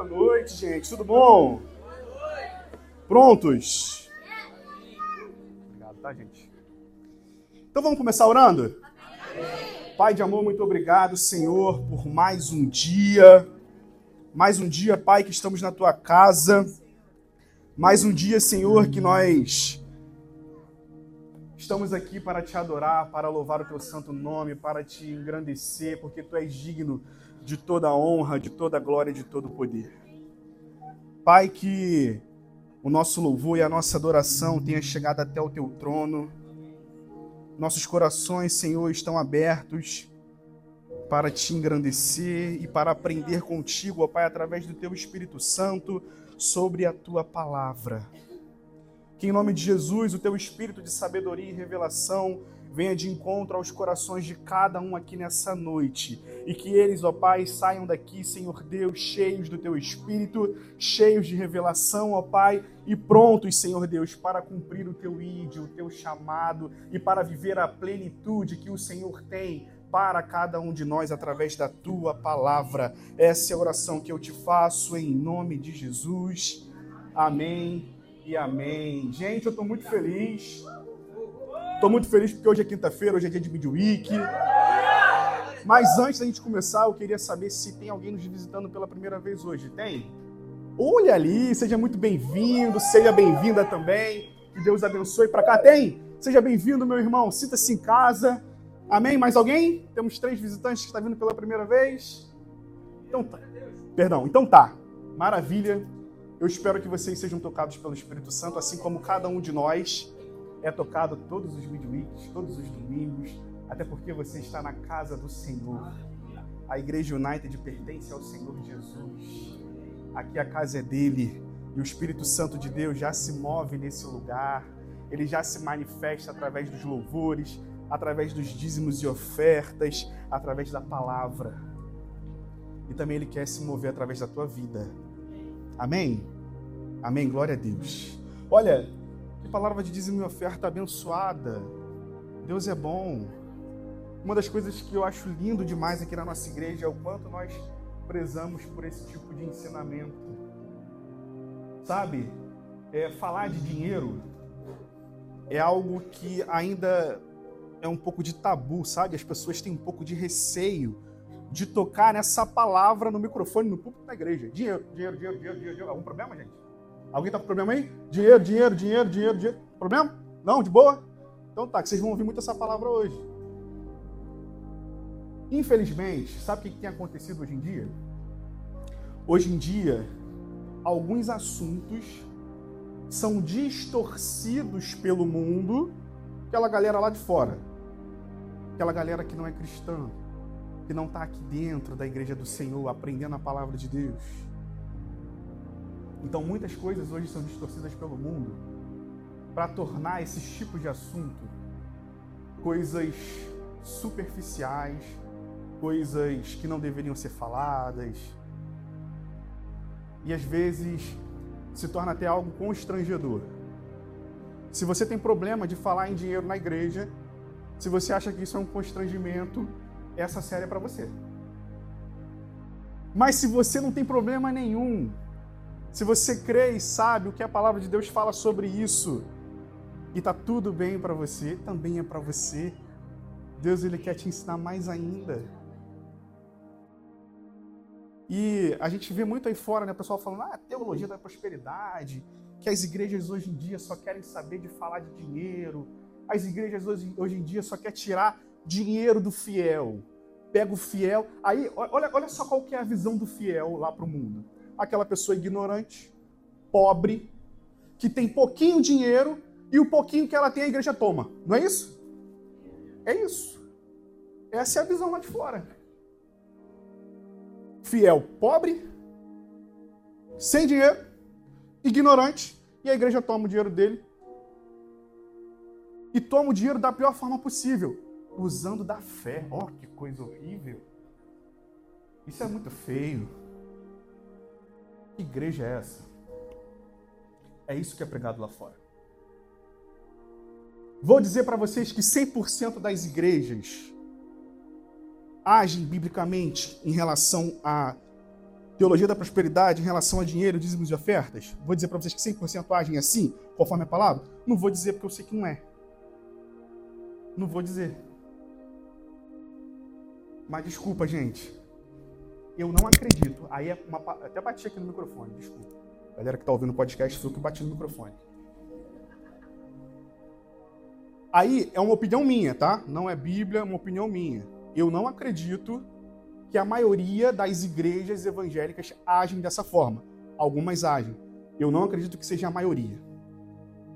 Boa noite, gente. Tudo bom? Prontos? Obrigado, tá, gente? Então vamos começar orando? Pai de amor, muito obrigado, Senhor, por mais um dia. Mais um dia, Pai, que estamos na tua casa. Mais um dia, Senhor, que nós estamos aqui para te adorar, para louvar o teu santo nome, para te engrandecer, porque tu és digno de toda a honra, de toda a glória, de todo o poder. Pai, que o nosso louvor e a nossa adoração tenha chegado até o teu trono. Nossos corações, Senhor, estão abertos para te engrandecer e para aprender contigo, ó Pai, através do teu Espírito Santo sobre a tua palavra. Que em nome de Jesus, o teu espírito de sabedoria e revelação venha de encontro aos corações de cada um aqui nessa noite. E que eles, ó Pai, saiam daqui, Senhor Deus, cheios do teu espírito, cheios de revelação, ó Pai, e prontos, Senhor Deus, para cumprir o teu ídolo, o teu chamado e para viver a plenitude que o Senhor tem para cada um de nós através da tua palavra. Essa é a oração que eu te faço em nome de Jesus. Amém e amém. Gente, eu estou muito feliz. Estou muito feliz porque hoje é quinta-feira, hoje é dia de Midweek. Mas antes da gente começar, eu queria saber se tem alguém nos visitando pela primeira vez hoje. Tem? Olha ali, seja muito bem-vindo, seja bem-vinda também. Que Deus abençoe para cá. Tem? Seja bem-vindo, meu irmão. Sinta-se em casa. Amém? Mais alguém? Temos três visitantes que estão vindo pela primeira vez. Então tá. Perdão, então tá. Maravilha. Eu espero que vocês sejam tocados pelo Espírito Santo, assim como cada um de nós é tocado todos os midweeks, todos os domingos, até porque você está na casa do Senhor. A Igreja United pertence ao Senhor Jesus. Aqui a casa é dele e o Espírito Santo de Deus já se move nesse lugar. Ele já se manifesta através dos louvores, através dos dízimos e ofertas, através da palavra. E também ele quer se mover através da tua vida. Amém? Amém. Glória a Deus. Olha, palavra de dízimo e oferta abençoada. Deus é bom. Uma das coisas que eu acho lindo demais aqui na nossa igreja é o quanto nós prezamos por esse tipo de ensinamento. Sabe, é, falar de dinheiro é algo que ainda é um pouco de tabu, sabe? As pessoas têm um pouco de receio de tocar nessa palavra no microfone, no púlpito da igreja. Dinheiro, dinheiro, dinheiro, dinheiro, dinheiro. Algum problema, gente? Alguém tá com problema aí? Dinheiro, dinheiro, dinheiro, dinheiro, dinheiro. Problema? Não? De boa? Então tá, que vocês vão ouvir muito essa palavra hoje. Infelizmente, sabe o que tem acontecido hoje em dia? Hoje em dia, alguns assuntos são distorcidos pelo mundo, aquela galera lá de fora, aquela galera que não é cristã, que não está aqui dentro da igreja do Senhor, aprendendo a palavra de Deus então, muitas coisas hoje são distorcidas pelo mundo para tornar esses tipos de assunto coisas superficiais, coisas que não deveriam ser faladas. E às vezes se torna até algo constrangedor. Se você tem problema de falar em dinheiro na igreja, se você acha que isso é um constrangimento, essa série é para você. Mas se você não tem problema nenhum se você crê e sabe o que a palavra de Deus fala sobre isso, e está tudo bem para você, também é para você. Deus ele quer te ensinar mais ainda. E a gente vê muito aí fora, né, pessoal falando, ah, teologia da prosperidade, que as igrejas hoje em dia só querem saber de falar de dinheiro, as igrejas hoje, hoje em dia só querem tirar dinheiro do fiel. Pega o fiel, aí olha, olha só qual que é a visão do fiel lá para o mundo aquela pessoa ignorante, pobre, que tem pouquinho dinheiro e o pouquinho que ela tem a igreja toma. Não é isso? É isso. Essa é a visão lá de fora. Fiel pobre, sem dinheiro, ignorante, e a igreja toma o dinheiro dele. E toma o dinheiro da pior forma possível, usando da fé. Ó, oh, que coisa horrível. Isso é muito feio. Que igreja é essa? É isso que é pregado lá fora. Vou dizer para vocês que 100% das igrejas agem biblicamente em relação a teologia da prosperidade em relação a dinheiro, dízimos e ofertas? Vou dizer para vocês que 100% agem assim, conforme a palavra? Não vou dizer porque eu sei que não é. Não vou dizer. Mas desculpa, gente. Eu não acredito. Aí é uma, até bati aqui no microfone, desculpa. Galera que está ouvindo o podcast o que bati no microfone. Aí é uma opinião minha, tá? Não é Bíblia, é uma opinião minha. Eu não acredito que a maioria das igrejas evangélicas agem dessa forma. Algumas agem. Eu não acredito que seja a maioria.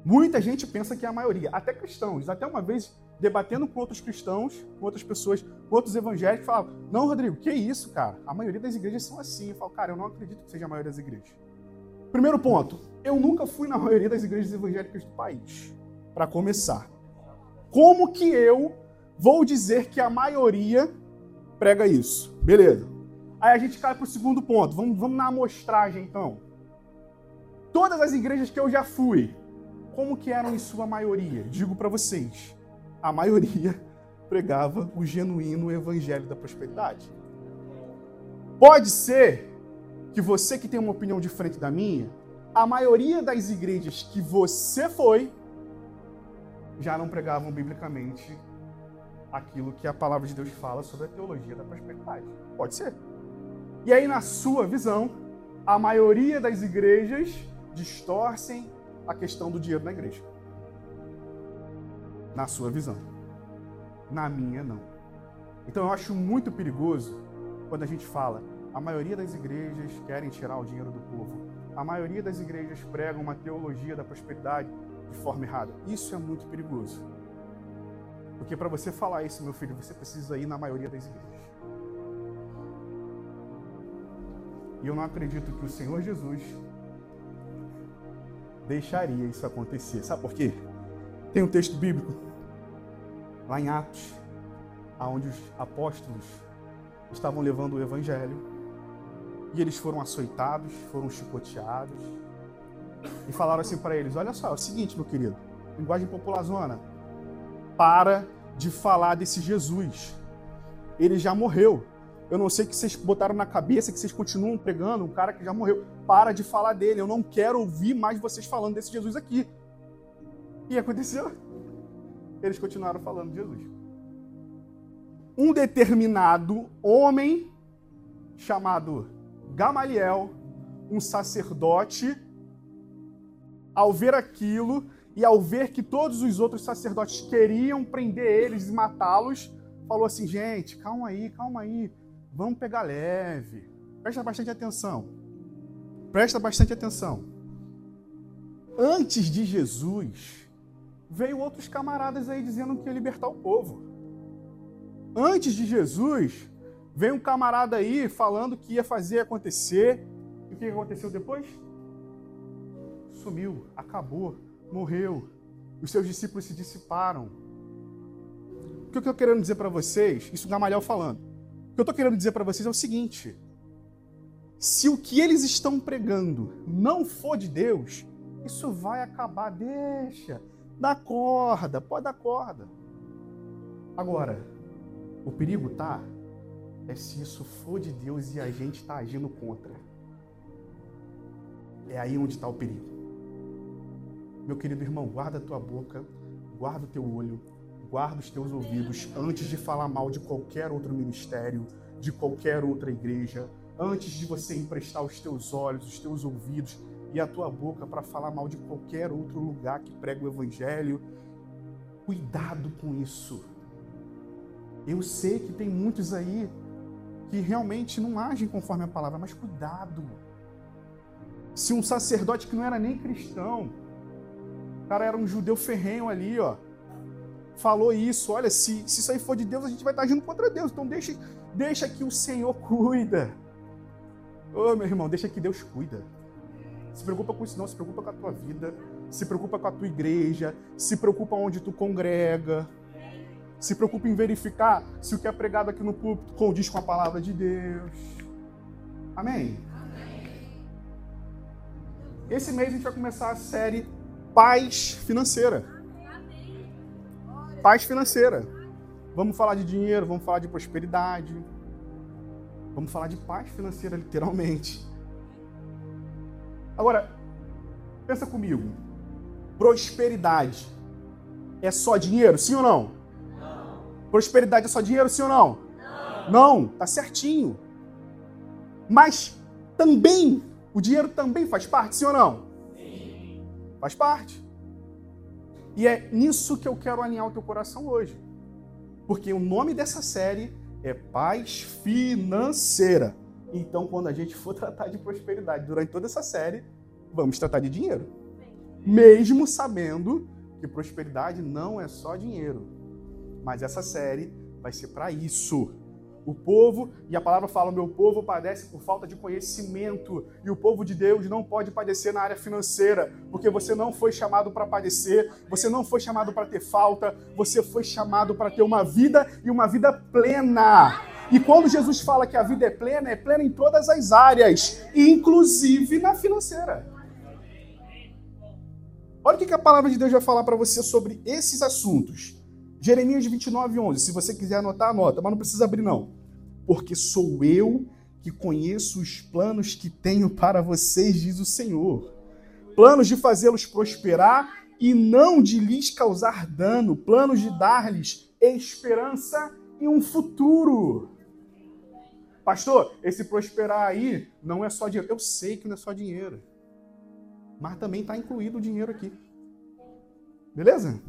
Muita gente pensa que é a maioria, até cristãos. Até uma vez, debatendo com outros cristãos, com outras pessoas, com outros evangélicos, falavam: Não, Rodrigo, que isso, cara? A maioria das igrejas são assim. Eu falo, cara, eu não acredito que seja a maioria das igrejas. Primeiro ponto, eu nunca fui na maioria das igrejas evangélicas do país, para começar. Como que eu vou dizer que a maioria prega isso? Beleza. Aí a gente cai para o segundo ponto. Vamos, vamos na amostragem, então. Todas as igrejas que eu já fui, como que eram em sua maioria? Digo para vocês, a maioria pregava o genuíno evangelho da prosperidade. Pode ser que você que tem uma opinião diferente da minha, a maioria das igrejas que você foi já não pregavam biblicamente aquilo que a palavra de Deus fala sobre a teologia da prosperidade. Pode ser. E aí, na sua visão, a maioria das igrejas distorcem a questão do dinheiro na igreja. Na sua visão. Na minha, não. Então eu acho muito perigoso quando a gente fala a maioria das igrejas querem tirar o dinheiro do povo. A maioria das igrejas pregam uma teologia da prosperidade de forma errada. Isso é muito perigoso. Porque para você falar isso, meu filho, você precisa ir na maioria das igrejas. E eu não acredito que o Senhor Jesus deixaria isso acontecer. Sabe por quê? Tem um texto bíblico lá em Atos, onde os apóstolos estavam levando o evangelho e eles foram açoitados, foram chicoteados e falaram assim para eles: Olha só, é o seguinte, meu querido, linguagem popular zona, para de falar desse Jesus. Ele já morreu. Eu não sei que vocês botaram na cabeça que vocês continuam pregando um cara que já morreu. Para de falar dele. Eu não quero ouvir mais vocês falando desse Jesus aqui. E aconteceu. Eles continuaram falando de Jesus. Um determinado homem chamado Gamaliel, um sacerdote, ao ver aquilo e ao ver que todos os outros sacerdotes queriam prender eles e matá-los, falou assim: gente, calma aí, calma aí, vamos pegar leve. Presta bastante atenção. Presta bastante atenção. Antes de Jesus, veio outros camaradas aí dizendo que ia libertar o povo. Antes de Jesus, veio um camarada aí falando que ia fazer acontecer. E o que aconteceu depois? Sumiu, acabou, morreu. Os seus discípulos se dissiparam. O que eu estou querendo dizer para vocês, isso Gamaliel falando, o que eu estou querendo dizer para vocês é o seguinte: se o que eles estão pregando não for de Deus, isso vai acabar. Deixa, dá corda, pode dar corda. Agora, o perigo tá é se isso for de Deus e a gente está agindo contra. É aí onde está o perigo. Meu querido irmão, guarda a tua boca, guarda o teu olho, guarda os teus ouvidos antes de falar mal de qualquer outro ministério, de qualquer outra igreja, antes de você emprestar os teus olhos, os teus ouvidos e a tua boca para falar mal de qualquer outro lugar que prega o evangelho. Cuidado com isso. Eu sei que tem muitos aí que realmente não agem conforme a palavra, mas cuidado. Se um sacerdote que não era nem cristão, o cara era um judeu ferrenho ali, ó. Falou isso, olha, se, se isso aí for de Deus, a gente vai estar agindo contra Deus. Então deixa, deixa que o Senhor cuida. Ô meu irmão, deixa que Deus cuida. Se preocupa com isso não, se preocupa com a tua vida, se preocupa com a tua igreja, se preocupa onde tu congrega. Se preocupa em verificar se o que é pregado aqui no púlpito condiz com a palavra de Deus. Amém? Esse mês a gente vai começar a série paz financeira. Paz financeira. Vamos falar de dinheiro, vamos falar de prosperidade. Vamos falar de paz financeira, literalmente. Agora, pensa comigo. Prosperidade é só dinheiro, sim ou não? Não. Prosperidade é só dinheiro, sim ou não? Não. Não, tá certinho. Mas também, o dinheiro também faz parte, sim ou não? Sim. Faz parte. E é nisso que eu quero alinhar o teu coração hoje. Porque o nome dessa série é Paz Financeira. Então, quando a gente for tratar de prosperidade durante toda essa série, vamos tratar de dinheiro. Mesmo sabendo que prosperidade não é só dinheiro. Mas essa série vai ser para isso. O povo, e a palavra fala: meu povo padece por falta de conhecimento. E o povo de Deus não pode padecer na área financeira, porque você não foi chamado para padecer, você não foi chamado para ter falta, você foi chamado para ter uma vida e uma vida plena. E quando Jesus fala que a vida é plena, é plena em todas as áreas, inclusive na financeira. Olha o que a palavra de Deus vai falar para você sobre esses assuntos. Jeremias 29, 11. Se você quiser anotar, anota, mas não precisa abrir, não. Porque sou eu que conheço os planos que tenho para vocês, diz o Senhor. Planos de fazê-los prosperar e não de lhes causar dano. Planos de dar-lhes esperança e um futuro. Pastor, esse prosperar aí não é só dinheiro. Eu sei que não é só dinheiro. Mas também está incluído o dinheiro aqui. Beleza?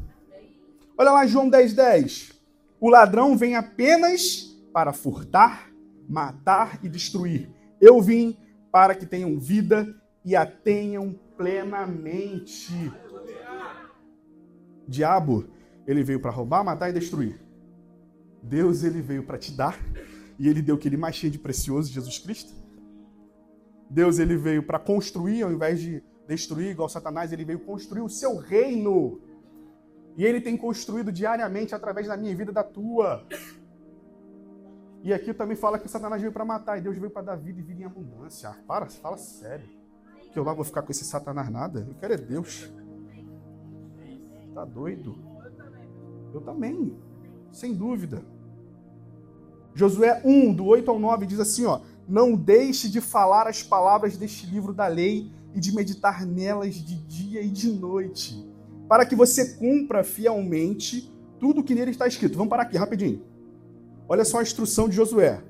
Olha lá João 10, 10. O ladrão vem apenas para furtar, matar e destruir. Eu vim para que tenham vida e a tenham plenamente. Diabo, ele veio para roubar, matar e destruir. Deus, ele veio para te dar e ele deu o que ele mais tinha de precioso, Jesus Cristo. Deus, ele veio para construir ao invés de destruir igual Satanás, ele veio construir o seu reino. E ele tem construído diariamente através da minha vida e da tua. E aqui também fala que Satanás veio para matar e Deus veio para dar vida e vida em abundância. Ah, para, fala sério. Que eu lá vou ficar com esse Satanás nada. Eu quero é Deus. Tá doido? Eu também, sem dúvida. Josué 1, do 8 ao 9, diz assim: ó, Não deixe de falar as palavras deste livro da lei e de meditar nelas de dia e de noite para que você cumpra fielmente tudo o que nele está escrito. Vamos parar aqui rapidinho. Olha só a instrução de Josué.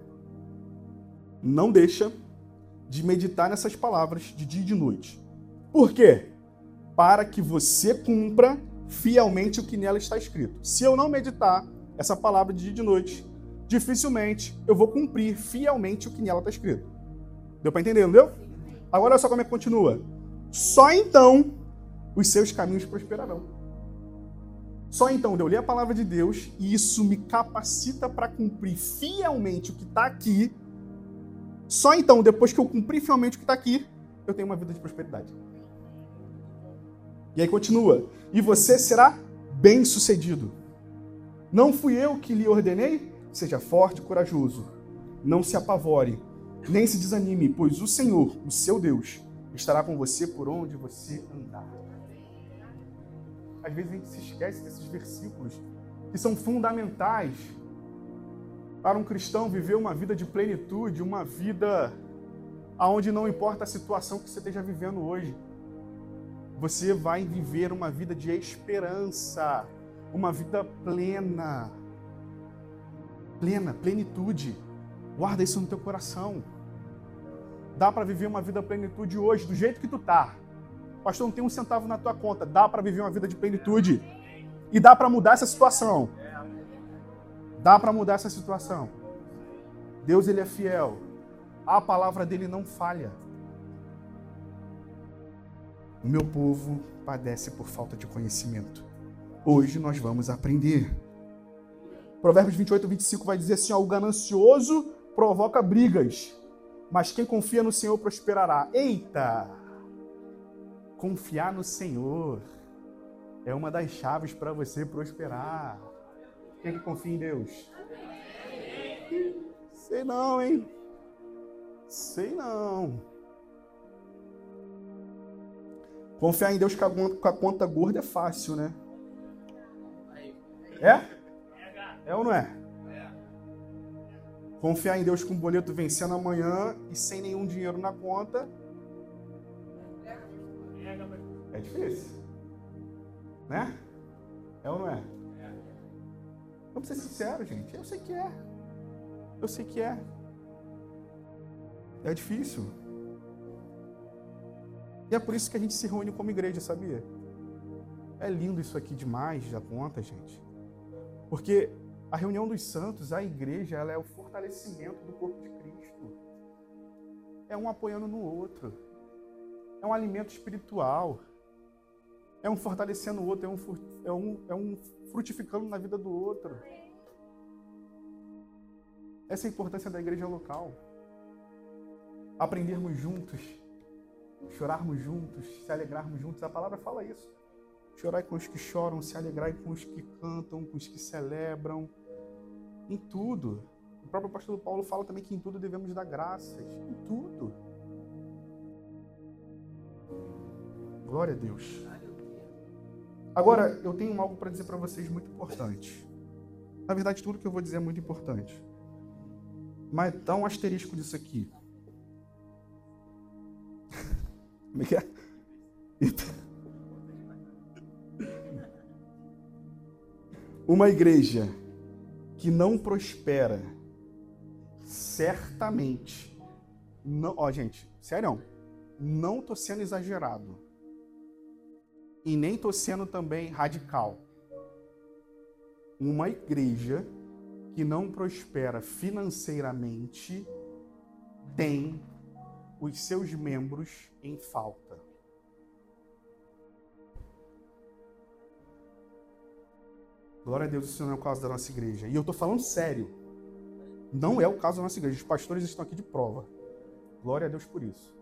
Não deixa de meditar nessas palavras de dia e de noite. Por quê? Para que você cumpra fielmente o que nela está escrito. Se eu não meditar essa palavra de dia e de noite, dificilmente eu vou cumprir fielmente o que nela está escrito. Deu para entender, não deu? Agora olha só como é que continua. Só então os seus caminhos prosperarão. Só então eu li a palavra de Deus e isso me capacita para cumprir fielmente o que está aqui. Só então, depois que eu cumprir fielmente o que está aqui, eu tenho uma vida de prosperidade. E aí continua: e você será bem sucedido. Não fui eu que lhe ordenei? Seja forte e corajoso. Não se apavore, nem se desanime, pois o Senhor, o seu Deus, estará com você por onde você andar às vezes a gente se esquece desses versículos que são fundamentais para um cristão viver uma vida de plenitude, uma vida aonde não importa a situação que você esteja vivendo hoje. Você vai viver uma vida de esperança, uma vida plena. Plena, plenitude. Guarda isso no teu coração. Dá para viver uma vida plenitude hoje, do jeito que tu tá. Pastor, não tem um centavo na tua conta. Dá para viver uma vida de plenitude. E dá para mudar essa situação. Dá para mudar essa situação. Deus ele é fiel. A palavra dele não falha. O meu povo padece por falta de conhecimento. Hoje nós vamos aprender. Provérbios 28, 25 vai dizer assim: ó, o ganancioso provoca brigas, mas quem confia no Senhor prosperará. Eita! Confiar no Senhor é uma das chaves para você prosperar. Quem que confia em Deus? Sei não, hein? Sei não. Confiar em Deus com a, conta gorda é fácil, né? É? É ou não é? Confiar em Deus com o boleto vencendo amanhã e sem nenhum dinheiro na conta. É difícil. Né? É ou não é? Vamos ser sinceros, gente. Eu sei que é. Eu sei que é. É difícil. E é por isso que a gente se reúne como igreja, sabia? É lindo isso aqui demais da conta, gente. Porque a reunião dos santos, a igreja, ela é o fortalecimento do corpo de Cristo. É um apoiando no outro. É um alimento espiritual. É um fortalecendo o outro, é um, é um, é um frutificando na vida do outro. Essa é a importância da igreja local. Aprendermos juntos, chorarmos juntos, se alegrarmos juntos. A palavra fala isso. Chorai com os que choram, se alegrai com os que cantam, com os que celebram. Em tudo. O próprio apóstolo Paulo fala também que em tudo devemos dar graças. Em tudo. Glória a Deus. Agora, eu tenho algo para dizer para vocês muito importante. Na verdade, tudo que eu vou dizer é muito importante. Mas dá um asterisco disso aqui. Como é que é? Uma igreja que não prospera, certamente, não, ó gente, sério, não tô sendo exagerado e nem tô sendo também radical. Uma igreja que não prospera financeiramente tem os seus membros em falta. Glória a Deus, isso não é o caso da nossa igreja. E eu estou falando sério. Não é o caso da nossa igreja. Os pastores estão aqui de prova. Glória a Deus por isso.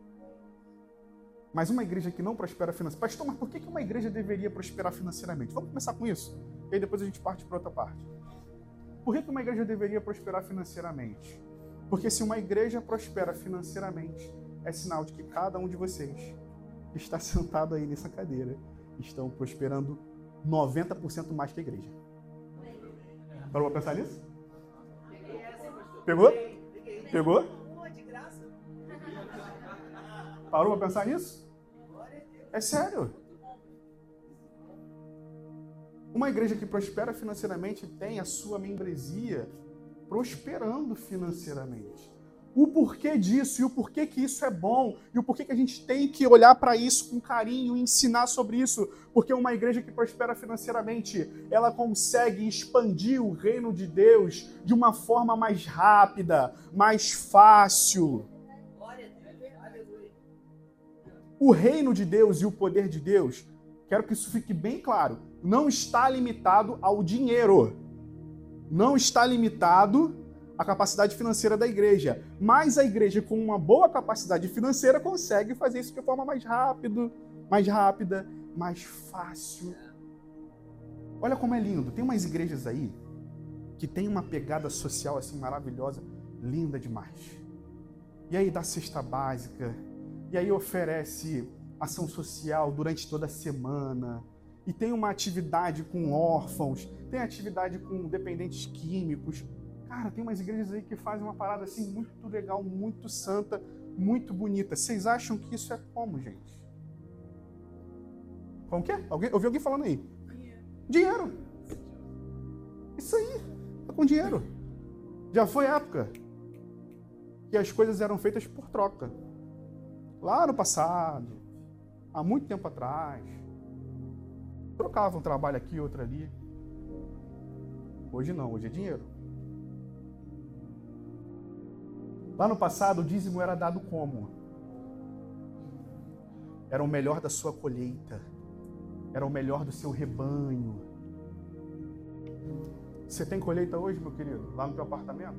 Mas uma igreja que não prospera financeiramente. Pastor, mas por que uma igreja deveria prosperar financeiramente? Vamos começar com isso. E aí depois a gente parte para outra parte. Por que uma igreja deveria prosperar financeiramente? Porque se uma igreja prospera financeiramente, é sinal de que cada um de vocês que está sentado aí nessa cadeira estão prosperando 90% mais que a igreja. Parou para pensar nisso? Pegou? Pegou? Parou para pensar nisso? É sério. Uma igreja que prospera financeiramente tem a sua membresia prosperando financeiramente o porquê disso e o porquê que isso é bom e o porquê que a gente tem que olhar para isso com carinho e ensinar sobre isso, porque uma igreja que prospera financeiramente, ela consegue expandir o reino de Deus de uma forma mais rápida, mais fácil. O reino de Deus e o poder de Deus, quero que isso fique bem claro, não está limitado ao dinheiro. Não está limitado a capacidade financeira da igreja. Mas a igreja com uma boa capacidade financeira consegue fazer isso de forma mais rápido, mais rápida, mais fácil. Olha como é lindo. Tem umas igrejas aí que tem uma pegada social assim maravilhosa, linda demais. E aí dá cesta básica, e aí oferece ação social durante toda a semana. E tem uma atividade com órfãos, tem atividade com dependentes químicos, Cara, tem umas igrejas aí que fazem uma parada assim muito legal, muito santa, muito bonita. Vocês acham que isso é como, gente? Como que é? Alguém, ouvi alguém falando aí? Dinheiro. dinheiro. Isso aí. Tá com dinheiro. Já foi época que as coisas eram feitas por troca. Lá no passado, há muito tempo atrás, trocavam um trabalho aqui, outro ali. Hoje não, hoje é dinheiro. Lá no passado, o dízimo era dado como? Era o melhor da sua colheita, era o melhor do seu rebanho. Você tem colheita hoje, meu querido, lá no teu apartamento?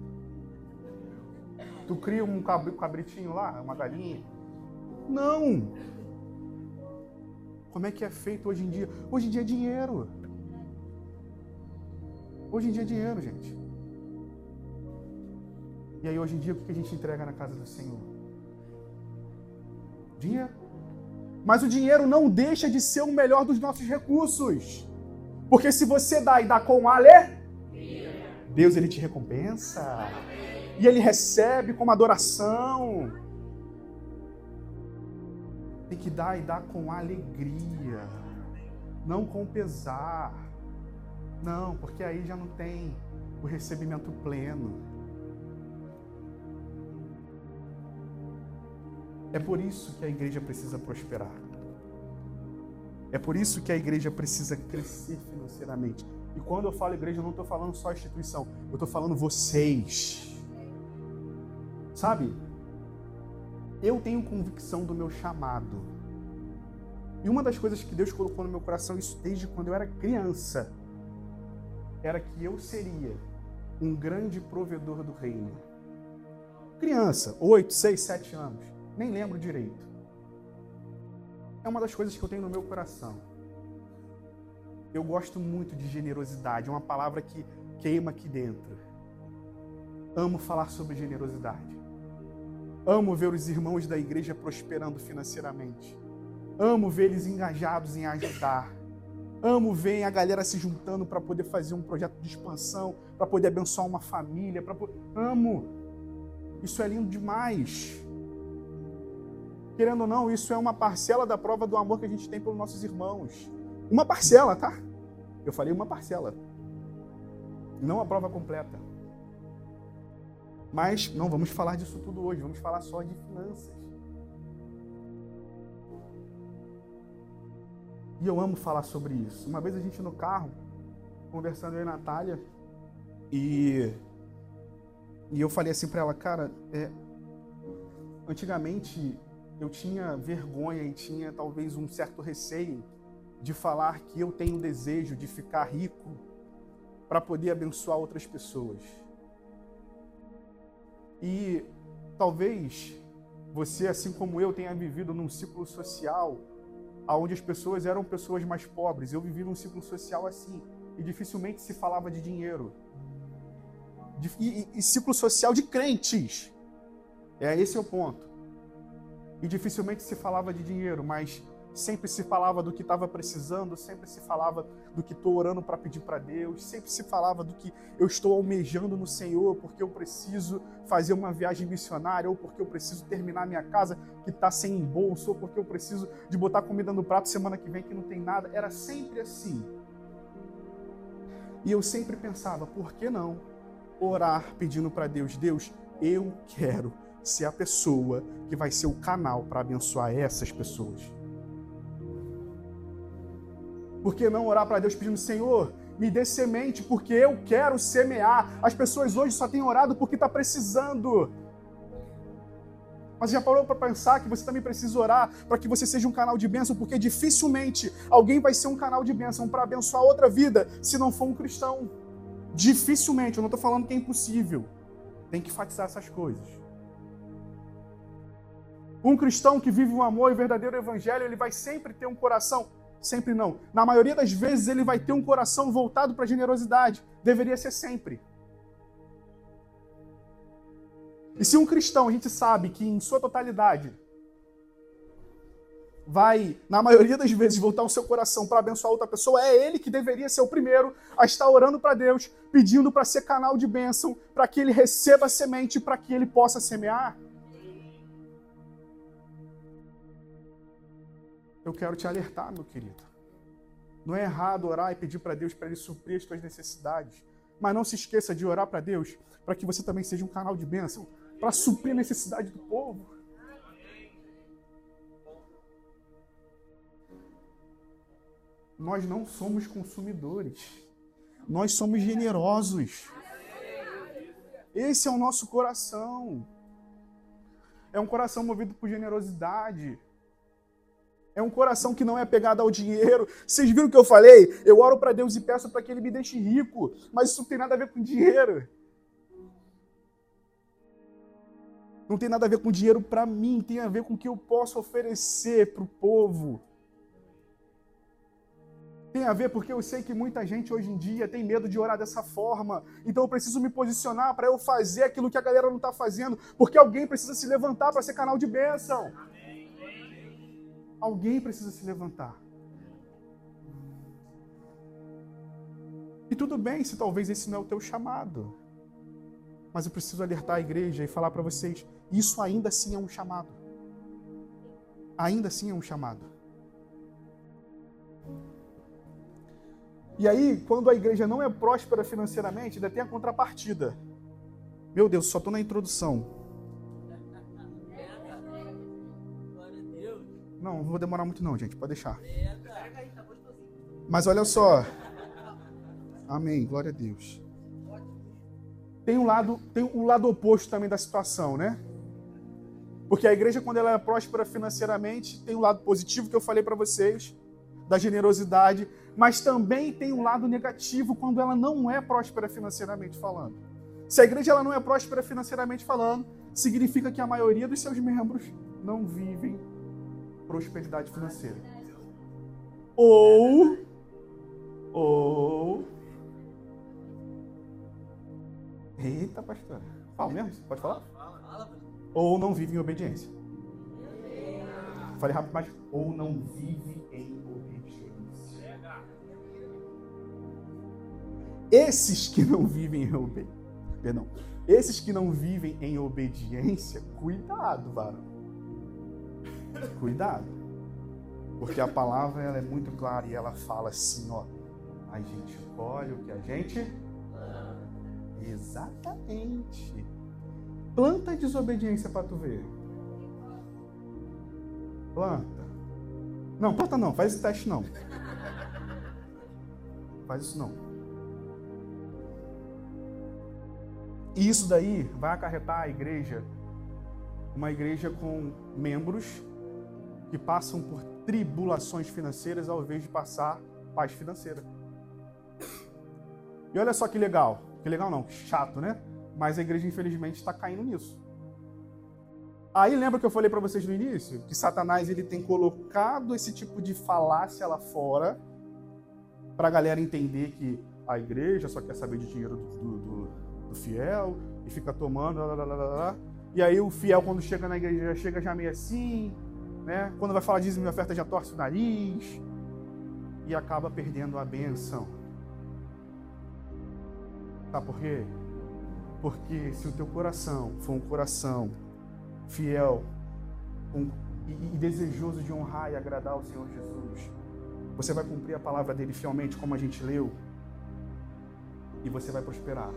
Tu cria um cabritinho lá, uma galinha? Não! Como é que é feito hoje em dia? Hoje em dia é dinheiro. Hoje em dia é dinheiro, gente. E aí, hoje em dia, o que a gente entrega na casa do Senhor? Dinheiro. Mas o dinheiro não deixa de ser o melhor dos nossos recursos. Porque se você dá e dá com ale, Deus ele te recompensa. e ele recebe como adoração. Tem que dar e dar com alegria, não com pesar. Não, porque aí já não tem o recebimento pleno. É por isso que a igreja precisa prosperar. É por isso que a igreja precisa crescer financeiramente. E quando eu falo igreja, eu não estou falando só instituição, eu estou falando vocês. Sabe? Eu tenho convicção do meu chamado. E uma das coisas que Deus colocou no meu coração, isso desde quando eu era criança, era que eu seria um grande provedor do reino. Criança, 8, 6, 7 anos, nem lembro direito. É uma das coisas que eu tenho no meu coração. Eu gosto muito de generosidade, é uma palavra que queima aqui dentro. Amo falar sobre generosidade. Amo ver os irmãos da igreja prosperando financeiramente. Amo ver eles engajados em ajudar. Amo ver a galera se juntando para poder fazer um projeto de expansão, para poder abençoar uma família. Pra... Amo. Isso é lindo demais. Querendo ou não, isso é uma parcela da prova do amor que a gente tem pelos nossos irmãos. Uma parcela, tá? Eu falei uma parcela. Não a prova completa. Mas não vamos falar disso tudo hoje, vamos falar só de finanças. E eu amo falar sobre isso. Uma vez a gente no carro, conversando eu e a Natália, e, e eu falei assim para ela, cara, é, antigamente eu tinha vergonha e tinha talvez um certo receio de falar que eu tenho desejo de ficar rico para poder abençoar outras pessoas. E talvez você, assim como eu, tenha vivido num ciclo social onde as pessoas eram pessoas mais pobres. Eu vivi num ciclo social assim e dificilmente se falava de dinheiro. E, e, e ciclo social de crentes. É esse é o ponto. E dificilmente se falava de dinheiro, mas sempre se falava do que estava precisando, sempre se falava do que estou orando para pedir para Deus, sempre se falava do que eu estou almejando no Senhor, porque eu preciso fazer uma viagem missionária, ou porque eu preciso terminar minha casa que está sem bolso, ou porque eu preciso de botar comida no prato semana que vem que não tem nada. Era sempre assim. E eu sempre pensava, por que não orar pedindo para Deus, Deus, eu quero ser a pessoa que vai ser o canal para abençoar essas pessoas. Por que não orar para Deus pedindo, Senhor, me dê semente, porque eu quero semear. As pessoas hoje só têm orado porque está precisando. Mas já parou para pensar que você também precisa orar para que você seja um canal de bênção, porque dificilmente alguém vai ser um canal de bênção para abençoar outra vida se não for um cristão. Dificilmente, eu não estou falando que é impossível. Tem que enfatizar essas coisas. Um cristão que vive um amor e verdadeiro evangelho, ele vai sempre ter um coração, sempre não. Na maioria das vezes ele vai ter um coração voltado para a generosidade. Deveria ser sempre. E se um cristão, a gente sabe que em sua totalidade vai, na maioria das vezes, voltar o seu coração para abençoar outra pessoa, é ele que deveria ser o primeiro a estar orando para Deus, pedindo para ser canal de bênção, para que ele receba a semente, para que ele possa semear. Eu quero te alertar, meu querido. Não é errado orar e pedir para Deus para Ele suprir as tuas necessidades. Mas não se esqueça de orar para Deus para que você também seja um canal de bênção para suprir a necessidade do povo. Nós não somos consumidores. Nós somos generosos. Esse é o nosso coração. É um coração movido por generosidade. É um coração que não é apegado ao dinheiro. Vocês viram o que eu falei? Eu oro para Deus e peço para que Ele me deixe rico. Mas isso não tem nada a ver com dinheiro. Não tem nada a ver com dinheiro para mim. Tem a ver com o que eu posso oferecer para o povo. Tem a ver porque eu sei que muita gente hoje em dia tem medo de orar dessa forma. Então eu preciso me posicionar para eu fazer aquilo que a galera não está fazendo. Porque alguém precisa se levantar para ser canal de bênção. Alguém precisa se levantar. E tudo bem se talvez esse não é o teu chamado. Mas eu preciso alertar a igreja e falar para vocês: isso ainda assim é um chamado. Ainda assim é um chamado. E aí, quando a igreja não é próspera financeiramente, ainda tem a contrapartida. Meu Deus, só estou na introdução. Não, não vou demorar muito não, gente. Pode deixar. Mas olha só. Amém. Glória a Deus. Tem um lado, tem um lado oposto também da situação, né? Porque a igreja, quando ela é próspera financeiramente, tem um lado positivo que eu falei para vocês, da generosidade, mas também tem um lado negativo quando ela não é próspera financeiramente falando. Se a igreja ela não é próspera financeiramente falando, significa que a maioria dos seus membros não vivem prosperidade financeira. Ou ou Eita, pastor. Fala mesmo? Pode falar? Ou não vive em obediência. Falei rápido, mas ou não vive em obediência. Esses que não vivem em obediência, perdão, esses que não vivem em obediência, cuidado, varão. Cuidado. Porque a palavra ela é muito clara e ela fala assim, ó, a gente colhe o que a gente Exatamente. Planta desobediência para tu ver. Planta. Não, planta não, faz esse teste não. Faz isso não. E isso daí vai acarretar a igreja, uma igreja com membros que passam por tribulações financeiras ao invés de passar paz financeira. E olha só que legal. Que legal não, chato, né? Mas a igreja, infelizmente, está caindo nisso. Aí lembra que eu falei para vocês no início? Que Satanás ele tem colocado esse tipo de falácia lá fora para a galera entender que a igreja só quer saber de dinheiro do, do, do fiel e fica tomando. Lá, lá, lá, e aí o fiel, quando chega na igreja, chega já meio assim, né? Quando vai falar dízimo e oferta, já torce o nariz e acaba perdendo a benção. Sabe por quê? Porque se o teu coração for um coração fiel um, e, e desejoso de honrar e agradar ao Senhor Jesus, você vai cumprir a palavra dele fielmente, como a gente leu, e você vai prosperar.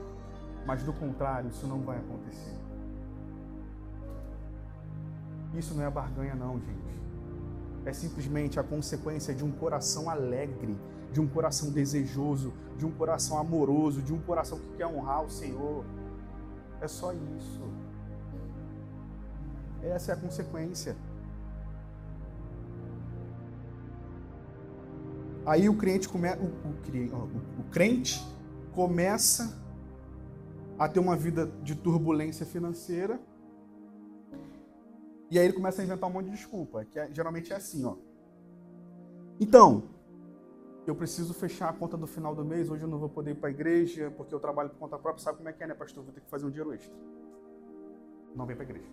Mas do contrário, isso não vai acontecer. Isso não é barganha, não, gente. É simplesmente a consequência de um coração alegre de um coração desejoso, de um coração amoroso, de um coração que quer honrar o Senhor. É só isso. Essa é a consequência. Aí o crente, come... o, o, o crente começa a ter uma vida de turbulência financeira. E aí ele começa a inventar um monte de desculpa, que é, geralmente é assim, ó. Então, eu preciso fechar a conta do final do mês, hoje eu não vou poder ir para a igreja, porque eu trabalho por conta própria, sabe como é que é, né, pastor? Vou ter que fazer um dinheiro extra. Não vem para a igreja.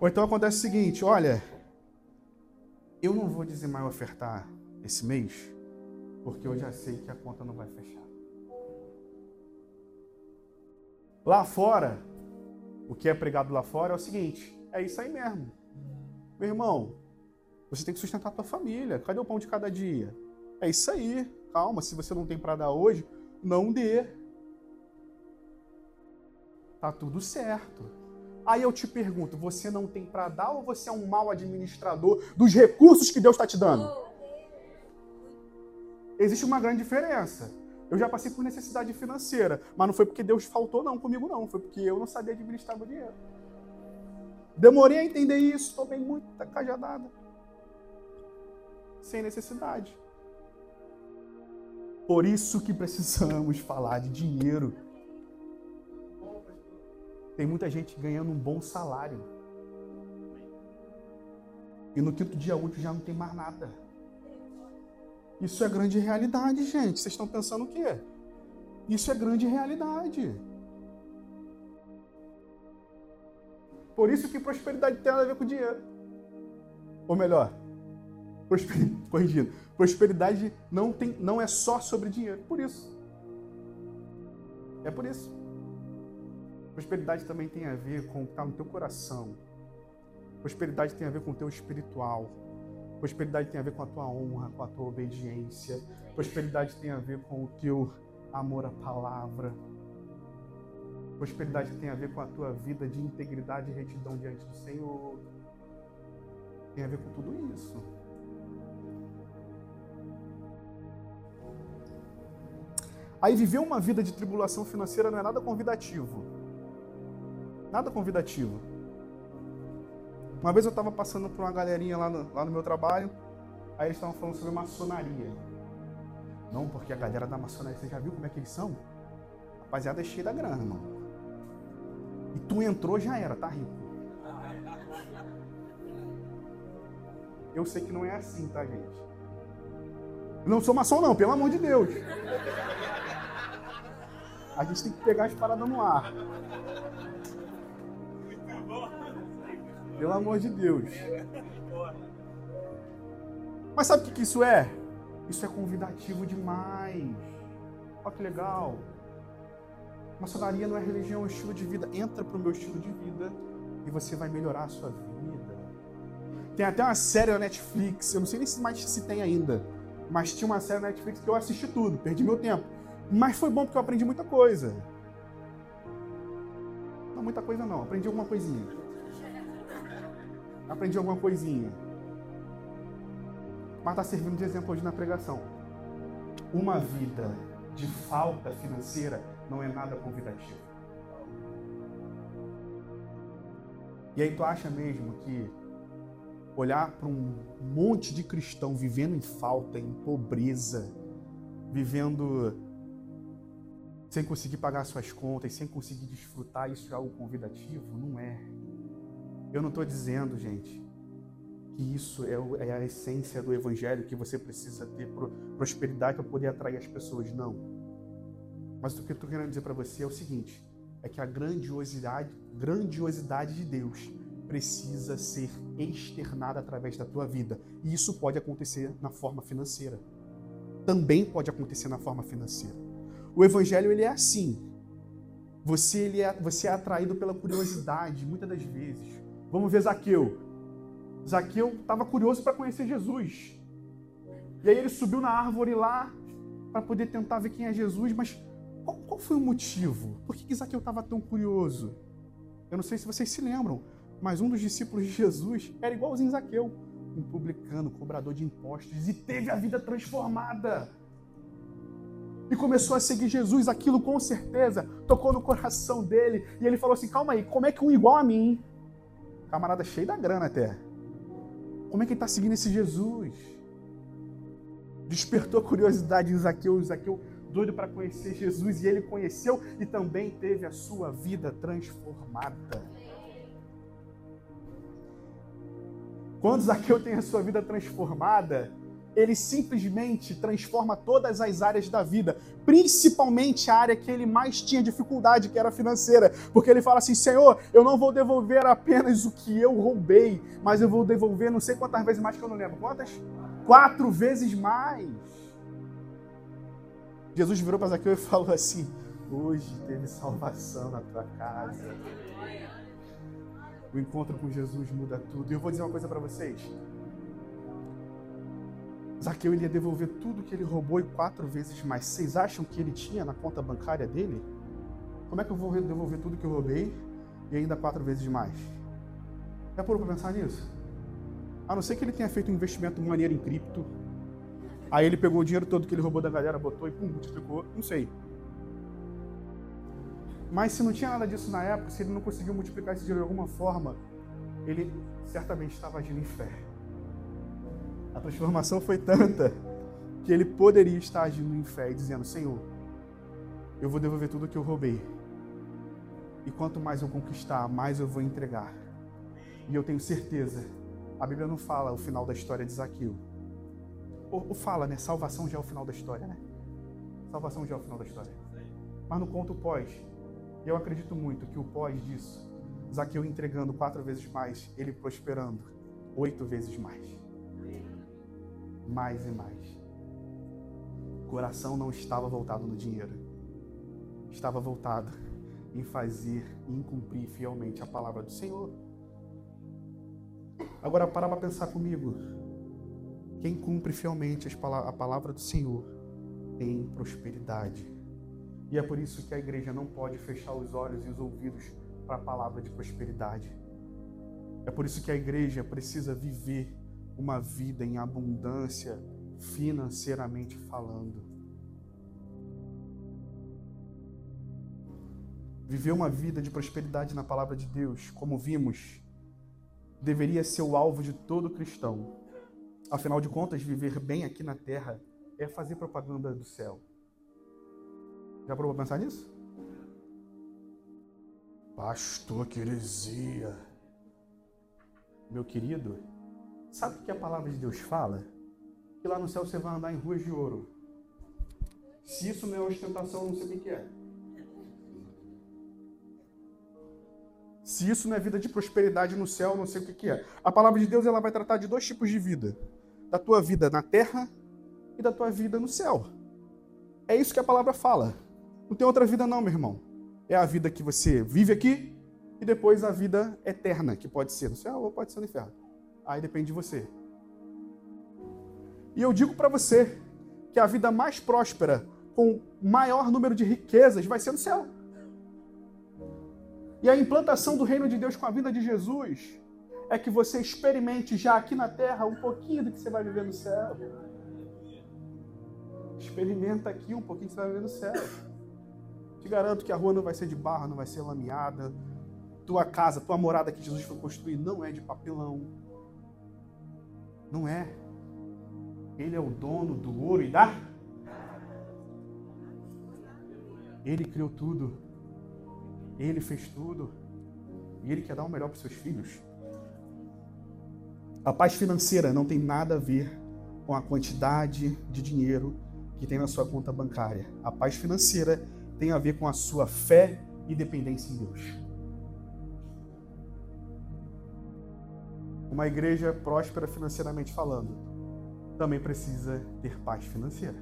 Ou então acontece o seguinte, olha, eu não vou dizimar e ofertar esse mês, porque eu já sei que a conta não vai fechar. Lá fora, o que é pregado lá fora é o seguinte, é isso aí mesmo. Meu irmão, você tem que sustentar a tua família. Cadê o pão de cada dia? É isso aí. Calma, se você não tem para dar hoje, não dê. Tá tudo certo. Aí eu te pergunto, você não tem para dar ou você é um mau administrador dos recursos que Deus está te dando? Existe uma grande diferença. Eu já passei por necessidade financeira, mas não foi porque Deus faltou não comigo não, foi porque eu não sabia administrar meu dinheiro. Demorei a entender isso, tomei muita cajadada sem necessidade. Por isso que precisamos falar de dinheiro. Tem muita gente ganhando um bom salário. E no quinto dia útil já não tem mais nada. Isso é grande realidade, gente. Vocês estão pensando o quê? Isso é grande realidade. Por isso que prosperidade tem nada a ver com dinheiro. Ou melhor, Prosper... Corrigindo. Prosperidade não, tem, não é só sobre dinheiro. Por isso. É por isso. Prosperidade também tem a ver com o que está no teu coração. Prosperidade tem a ver com o teu espiritual. Prosperidade tem a ver com a tua honra, com a tua obediência. Prosperidade tem a ver com o teu amor à palavra. Prosperidade tem a ver com a tua vida de integridade e retidão diante do Senhor. Tem a ver com tudo isso. Aí viver uma vida de tribulação financeira não é nada convidativo. Nada convidativo. Uma vez eu estava passando por uma galerinha lá no, lá no meu trabalho, aí eles estavam falando sobre maçonaria. Não, porque a galera da maçonaria, você já viu como é que eles são? Rapaziada é cheia da grana, irmão. E tu entrou, já era, tá rico. Eu sei que não é assim, tá, gente? não sou maçom, não, pelo amor de Deus. A gente tem que pegar as paradas no ar. Pelo amor de Deus. Mas sabe o que isso é? Isso é convidativo demais. Olha que legal. Maçonaria não é religião, é um estilo de vida. Entra para o meu estilo de vida e você vai melhorar a sua vida. Tem até uma série na Netflix, eu não sei nem se mais se tem ainda, mas tinha uma série na Netflix que eu assisti tudo, perdi meu tempo. Mas foi bom porque eu aprendi muita coisa. Não, muita coisa não, aprendi alguma coisinha. Aprendi alguma coisinha. Mas está servindo de exemplo hoje na pregação. Uma vida de falta financeira não é nada convidativo. E aí tu acha mesmo que olhar para um monte de cristão vivendo em falta, em pobreza, vivendo sem conseguir pagar suas contas, sem conseguir desfrutar, isso é algo convidativo? Não é. Eu não estou dizendo, gente, que isso é, é, a essência do evangelho, que você precisa ter prosperidade para poder atrair as pessoas. Não. Mas o que eu estou querendo dizer para você é o seguinte: é que a grandiosidade, grandiosidade de Deus precisa ser externada através da tua vida. E isso pode acontecer na forma financeira. Também pode acontecer na forma financeira. O evangelho ele é assim. Você, ele é, você é atraído pela curiosidade, muitas das vezes. Vamos ver Zaqueu. Zaqueu estava curioso para conhecer Jesus. E aí ele subiu na árvore lá para poder tentar ver quem é Jesus, mas qual, qual foi o motivo? Por que, que Zaqueu estava tão curioso? Eu não sei se vocês se lembram, mas um dos discípulos de Jesus era igualzinho Zaqueu, um publicano, cobrador de impostos, e teve a vida transformada e começou a seguir Jesus, aquilo com certeza tocou no coração dele. E ele falou assim: calma aí, como é que um igual a mim, camarada cheio da grana até, como é que ele está seguindo esse Jesus? Despertou curiosidade em Zaqueu, Zaqueu doido para conhecer Jesus, e ele conheceu e também teve a sua vida transformada. Quando Zaqueu tem a sua vida transformada, ele simplesmente transforma todas as áreas da vida, principalmente a área que ele mais tinha dificuldade, que era financeira, porque ele fala assim: Senhor, eu não vou devolver apenas o que eu roubei, mas eu vou devolver não sei quantas vezes mais que eu não lembro. Quantas? Quatro vezes mais. Jesus virou para Zaqueu e falou assim: Hoje teve salvação na tua casa. O encontro com Jesus muda tudo. E eu vou dizer uma coisa para vocês. Zaqueu ele ia devolver tudo que ele roubou e quatro vezes mais. Vocês acham que ele tinha na conta bancária dele? Como é que eu vou devolver tudo que eu roubei e ainda quatro vezes mais? Já parou para pensar nisso? A não ser que ele tenha feito um investimento de maneira em cripto. Aí ele pegou o dinheiro todo que ele roubou da galera, botou e pum, multiplicou. Não sei. Mas se não tinha nada disso na época, se ele não conseguiu multiplicar esse dinheiro de alguma forma, ele certamente estava agindo em fé. A transformação foi tanta que ele poderia estar agindo em fé e dizendo: Senhor, eu vou devolver tudo que eu roubei. E quanto mais eu conquistar, mais eu vou entregar. E eu tenho certeza, a Bíblia não fala o final da história de Zaqueu. Ou, ou fala, né? Salvação já é o final da história, né? Salvação já é o final da história. Mas no conto pós, eu acredito muito que o pós disso, Zaqueu entregando quatro vezes mais, ele prosperando oito vezes mais mais e mais. O coração não estava voltado no dinheiro. estava voltado em fazer e em cumprir fielmente a palavra do Senhor. Agora para para pensar comigo. Quem cumpre fielmente a palavra do Senhor tem prosperidade. E é por isso que a igreja não pode fechar os olhos e os ouvidos para a palavra de prosperidade. É por isso que a igreja precisa viver uma vida em abundância, financeiramente falando. Viver uma vida de prosperidade na palavra de Deus, como vimos, deveria ser o alvo de todo cristão. Afinal de contas, viver bem aqui na terra é fazer propaganda do céu. Já provou pensar nisso? Pastor, que heresia. Meu querido, sabe o que a palavra de Deus fala? Que lá no céu você vai andar em ruas de ouro. Se isso não é ostentação, não sei o que é. Se isso não é vida de prosperidade no céu, não sei o que é. A palavra de Deus ela vai tratar de dois tipos de vida: da tua vida na terra e da tua vida no céu. É isso que a palavra fala. Não tem outra vida, não, meu irmão. É a vida que você vive aqui e depois a vida eterna, que pode ser no céu ou pode ser no inferno. Aí depende de você. E eu digo para você que a vida mais próspera, com maior número de riquezas, vai ser no céu. E a implantação do reino de Deus com a vida de Jesus é que você experimente já aqui na terra um pouquinho do que você vai viver no céu. Experimenta aqui um pouquinho que você vai viver no céu. Te garanto que a rua não vai ser de barro, não vai ser lameada. Tua casa, tua morada que Jesus foi construir não é de papelão. Não é. Ele é o dono do ouro e da. Ele criou tudo. Ele fez tudo. E ele quer dar o melhor para os seus filhos. A paz financeira não tem nada a ver com a quantidade de dinheiro que tem na sua conta bancária. A paz financeira tem a ver com a sua fé e dependência em Deus. Uma igreja próspera financeiramente falando também precisa ter paz financeira.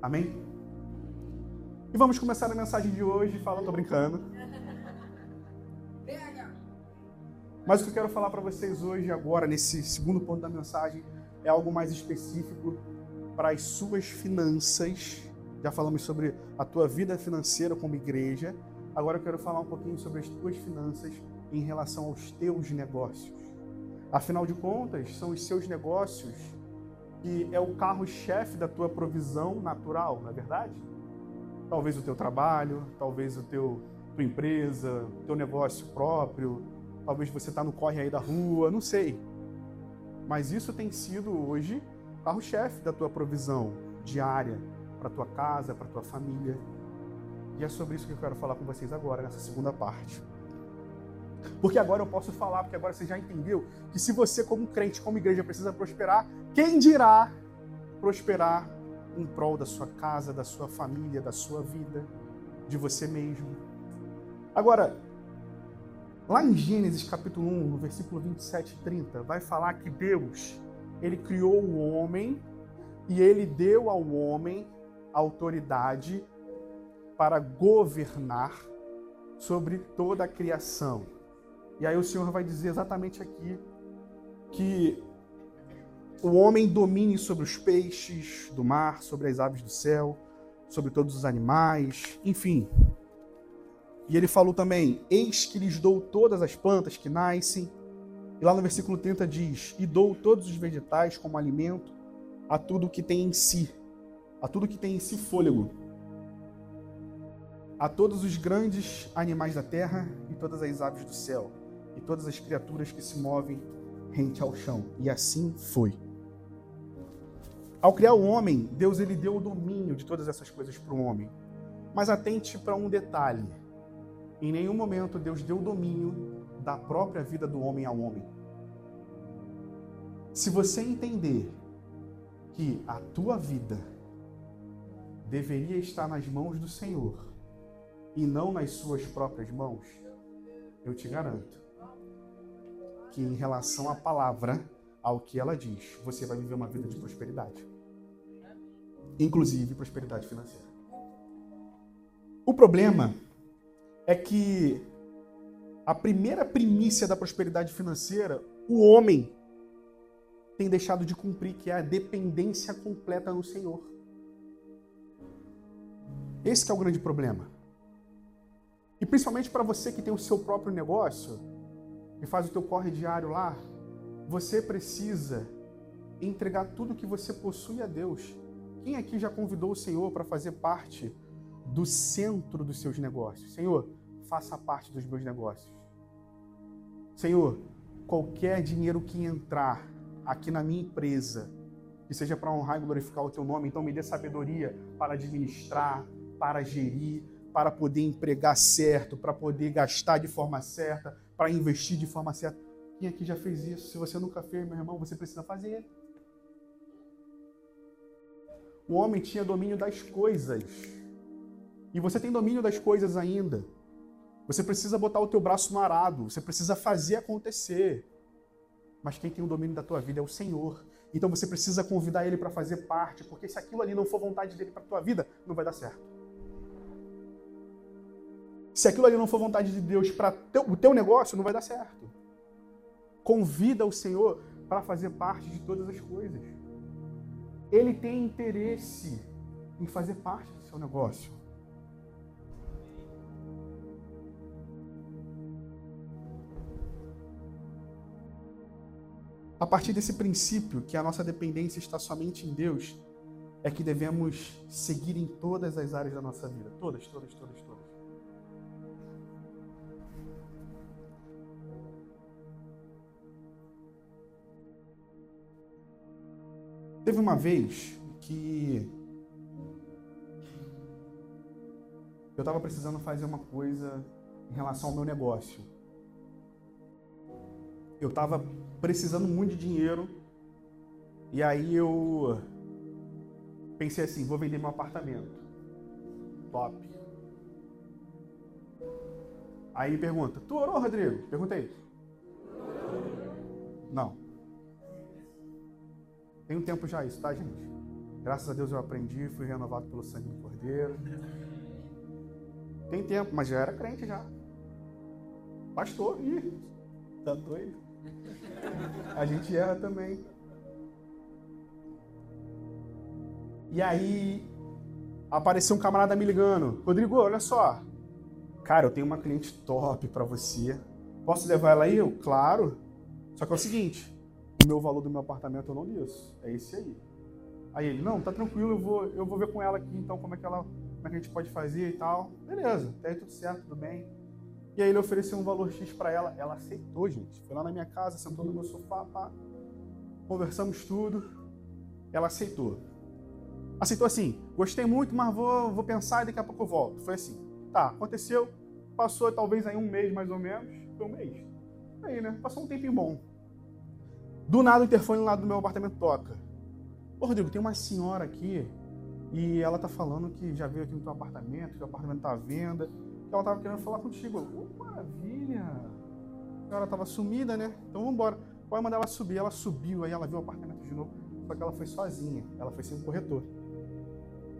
Amém? E vamos começar a mensagem de hoje falando, tô brincando. Mas o que eu quero falar para vocês hoje, agora, nesse segundo ponto da mensagem, é algo mais específico para as suas finanças já falamos sobre a tua vida financeira como igreja. Agora eu quero falar um pouquinho sobre as tuas finanças em relação aos teus negócios. Afinal de contas, são os seus negócios que é o carro-chefe da tua provisão natural, não é verdade? Talvez o teu trabalho, talvez o teu tua empresa, teu negócio próprio, talvez você está no corre aí da rua, não sei. Mas isso tem sido hoje carro-chefe da tua provisão diária, para tua casa, para tua família. E é sobre isso que eu quero falar com vocês agora, nessa segunda parte. Porque agora eu posso falar, porque agora você já entendeu que se você, como crente, como igreja, precisa prosperar, quem dirá prosperar em prol da sua casa, da sua família, da sua vida, de você mesmo? Agora, lá em Gênesis capítulo 1, no versículo 27 e 30, vai falar que Deus, ele criou o homem e ele deu ao homem autoridade para governar sobre toda a criação. E aí o Senhor vai dizer exatamente aqui que o homem domine sobre os peixes do mar, sobre as aves do céu, sobre todos os animais, enfim. E ele falou também: Eis que lhes dou todas as plantas que nascem. E lá no versículo 30 diz: E dou todos os vegetais como alimento a tudo que tem em si a tudo que tem em si fôlego, a todos os grandes animais da terra e todas as aves do céu, e todas as criaturas que se movem rente ao chão. E assim foi. Ao criar o homem, Deus ele deu o domínio de todas essas coisas para o homem. Mas atente para um detalhe. Em nenhum momento Deus deu o domínio da própria vida do homem ao homem. Se você entender que a tua vida deveria estar nas mãos do Senhor e não nas suas próprias mãos, eu te garanto que em relação à palavra, ao que ela diz, você vai viver uma vida de prosperidade. Inclusive prosperidade financeira. O problema é que a primeira primícia da prosperidade financeira, o homem tem deixado de cumprir, que é a dependência completa no Senhor. Esse é o grande problema. E principalmente para você que tem o seu próprio negócio e faz o teu corre diário lá, você precisa entregar tudo que você possui a Deus. Quem aqui já convidou o Senhor para fazer parte do centro dos seus negócios? Senhor, faça parte dos meus negócios. Senhor, qualquer dinheiro que entrar aqui na minha empresa, que seja para honrar e glorificar o teu nome, então me dê sabedoria para administrar, para gerir, para poder empregar certo, para poder gastar de forma certa, para investir de forma certa. Quem aqui já fez isso? Se você nunca fez, meu irmão, você precisa fazer. O homem tinha domínio das coisas. E você tem domínio das coisas ainda. Você precisa botar o teu braço no arado, você precisa fazer acontecer. Mas quem tem o domínio da tua vida é o Senhor. Então você precisa convidar ele para fazer parte, porque se aquilo ali não for vontade dele para tua vida, não vai dar certo. Se aquilo ali não for vontade de Deus para o teu negócio, não vai dar certo. Convida o Senhor para fazer parte de todas as coisas. Ele tem interesse em fazer parte do seu negócio. A partir desse princípio, que a nossa dependência está somente em Deus, é que devemos seguir em todas as áreas da nossa vida. Todas, todas, todas, todas. Teve uma vez que eu estava precisando fazer uma coisa em relação ao meu negócio. Eu estava precisando muito de dinheiro e aí eu pensei assim, vou vender meu apartamento. Top. Aí pergunta, tu orou, Rodrigo? Perguntei. Não. Tem um tempo já isso, tá, gente? Graças a Deus eu aprendi, fui renovado pelo sangue do Cordeiro. Tem tempo, mas já era crente já. Pastor, ih, tá doido? A gente erra também. E aí apareceu um camarada me ligando. Rodrigo, olha só. Cara, eu tenho uma cliente top para você. Posso levar ela aí? Eu, claro. Só que é o seguinte, o meu valor do meu apartamento eu não desço. É esse aí. Aí ele, não, tá tranquilo, eu vou, eu vou ver com ela aqui, então, como é que ela, como é que a gente pode fazer e tal. Beleza, até aí tudo certo, tudo bem. E aí ele ofereceu um valor X para ela, ela aceitou, gente. Foi lá na minha casa, sentou no meu sofá, pá, conversamos tudo, ela aceitou. Aceitou assim, gostei muito, mas vou, vou pensar e daqui a pouco eu volto. Foi assim, tá, aconteceu, passou talvez aí um mês mais ou menos, foi um mês. Aí, né, passou um tempinho bom. Do nada o interfone lá do meu apartamento toca. Ô Rodrigo, tem uma senhora aqui e ela tá falando que já veio aqui no teu apartamento, que o apartamento tá à venda, que ela tava querendo falar contigo. Oh, maravilha! A senhora tava sumida, né? Então vamos embora. Pode mandar ela subir. Ela subiu, aí ela viu o apartamento de novo. Só que ela foi sozinha, ela foi sem o corretor.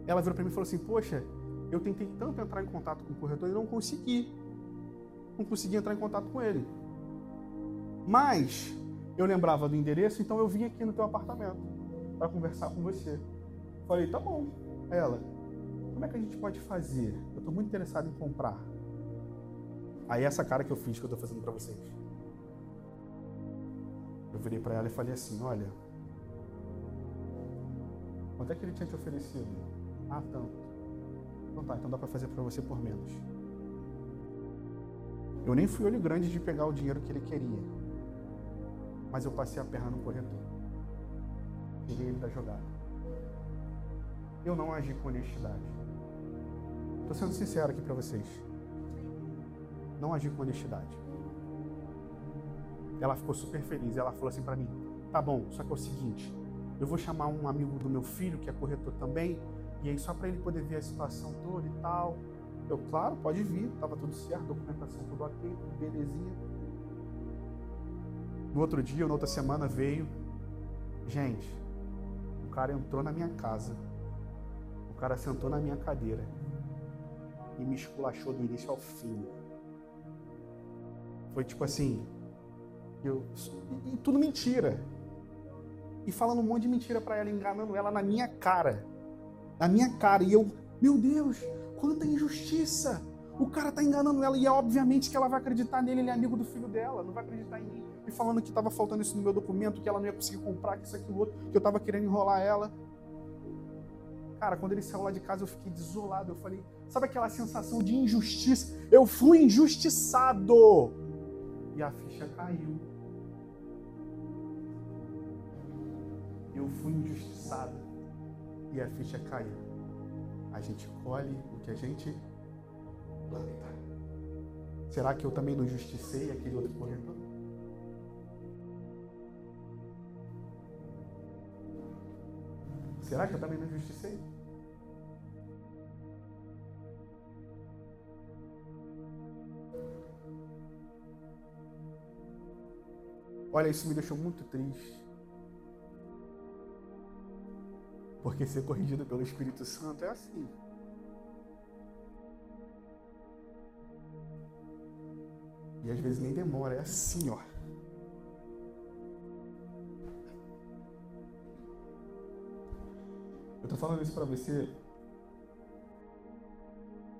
Ela virou para mim e falou assim: Poxa, eu tentei tanto entrar em contato com o corretor e não consegui. Não consegui entrar em contato com ele. Mas eu lembrava do endereço, então eu vim aqui no teu apartamento para conversar com você. Falei, tá bom. Ela, como é que a gente pode fazer? Eu estou muito interessado em comprar. Aí essa cara que eu fiz que eu estou fazendo para vocês. Eu virei para ela e falei assim, olha, quanto é que ele tinha te oferecido? Ah, tanto. Então tá, então dá para fazer para você por menos. Eu nem fui olho grande de pegar o dinheiro que ele queria mas eu passei a perna no corretor. Tirei ele da jogada. Eu não agi com honestidade. Estou sendo sincero aqui para vocês. Não agi com honestidade. Ela ficou super feliz. Ela falou assim para mim: tá bom, só que é o seguinte, eu vou chamar um amigo do meu filho, que é corretor também, e aí só para ele poder ver a situação toda e tal. Eu, claro, pode vir, tava tudo certo, documentação tudo ok, belezinha. No outro dia, ou na outra semana, veio. Gente, o cara entrou na minha casa. O cara sentou na minha cadeira. e me esculachou do início ao fim. Foi tipo assim, eu, e, e tudo mentira. E falando um monte de mentira para ela, enganando ela na minha cara. Na minha cara. E eu, meu Deus, quanta injustiça! O cara tá enganando ela e é obviamente que ela vai acreditar nele, ele é amigo do filho dela, não vai acreditar em mim. E falando que estava faltando isso no meu documento, que ela não ia conseguir comprar, que isso, aquilo, outro, que eu tava querendo enrolar ela. Cara, quando ele saiu lá de casa, eu fiquei desolado. Eu falei, sabe aquela sensação de injustiça? Eu fui injustiçado! E a ficha caiu. Eu fui injustiçado. E a ficha caiu. A gente colhe o que a gente planta. Será que eu também não justicei aquele outro corretor? Será que eu também não justicei? Olha, isso me deixou muito triste. Porque ser corrigido pelo Espírito Santo é assim. E às vezes nem demora, é assim, ó. Eu tô falando isso para você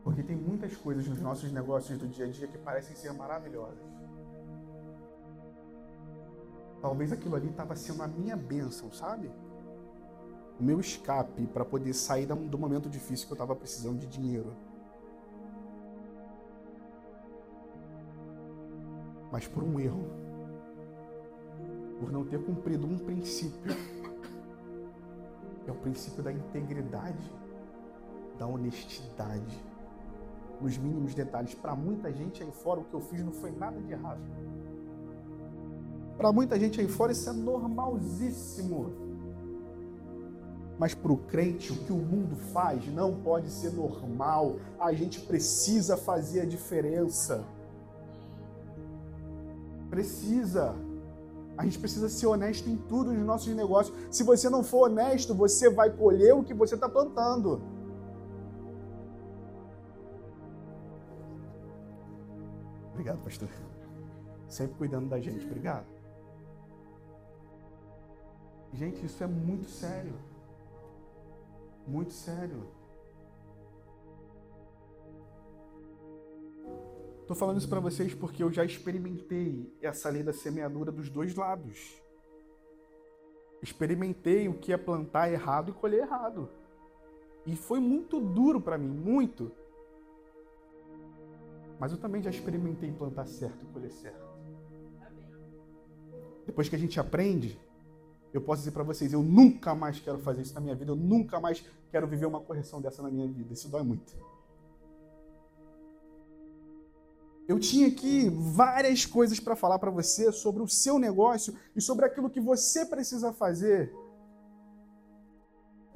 porque tem muitas coisas nos nossos negócios do dia a dia que parecem ser maravilhosas. Talvez aquilo ali estava sendo a minha bênção, sabe? O meu escape para poder sair do momento difícil que eu estava precisando de dinheiro. mas por um erro, por não ter cumprido um princípio, princípio da integridade, da honestidade, nos mínimos detalhes. Para muita gente aí fora, o que eu fiz não foi nada de errado. Para muita gente aí fora, isso é normalzíssimo. Mas para o crente, o que o mundo faz não pode ser normal. A gente precisa fazer a diferença. Precisa. A gente precisa ser honesto em tudo nos nossos negócios. Se você não for honesto, você vai colher o que você está plantando. Obrigado, pastor. Sempre cuidando da gente. Obrigado. Gente, isso é muito sério. Muito sério. Estou falando isso para vocês porque eu já experimentei essa lei da semeadura dos dois lados. Experimentei o que é plantar errado e colher errado. E foi muito duro para mim, muito. Mas eu também já experimentei plantar certo e colher certo. Depois que a gente aprende, eu posso dizer para vocês, eu nunca mais quero fazer isso na minha vida, eu nunca mais quero viver uma correção dessa na minha vida. Isso dói muito. Eu tinha aqui várias coisas para falar para você sobre o seu negócio e sobre aquilo que você precisa fazer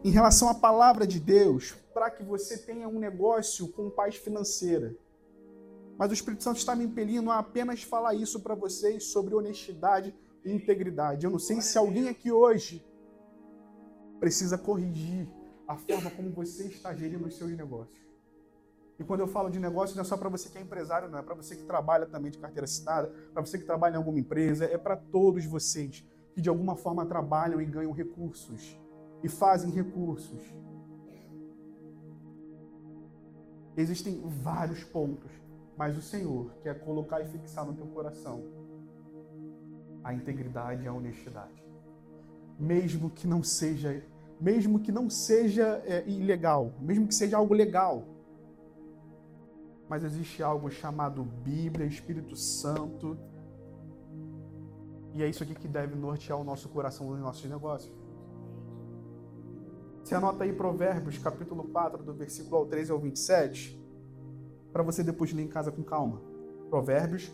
em relação à palavra de Deus para que você tenha um negócio com paz financeira. Mas o Espírito Santo está me impelindo a apenas falar isso para vocês sobre honestidade e integridade. Eu não sei se alguém aqui hoje precisa corrigir a forma como você está gerindo os seus negócios. E quando eu falo de negócio, não é só para você que é empresário, não. É para você que trabalha também de carteira assinada, para você que trabalha em alguma empresa, é para todos vocês que de alguma forma trabalham e ganham recursos e fazem recursos. Existem vários pontos, mas o Senhor quer colocar e fixar no teu coração a integridade e a honestidade. Mesmo que não seja, mesmo que não seja é, ilegal, mesmo que seja algo legal, mas existe algo chamado Bíblia, Espírito Santo. E é isso aqui que deve nortear o nosso coração nos nossos negócios. Você anota aí Provérbios, capítulo 4, do versículo ao 13 ao 27, para você depois ler em casa com calma. Provérbios,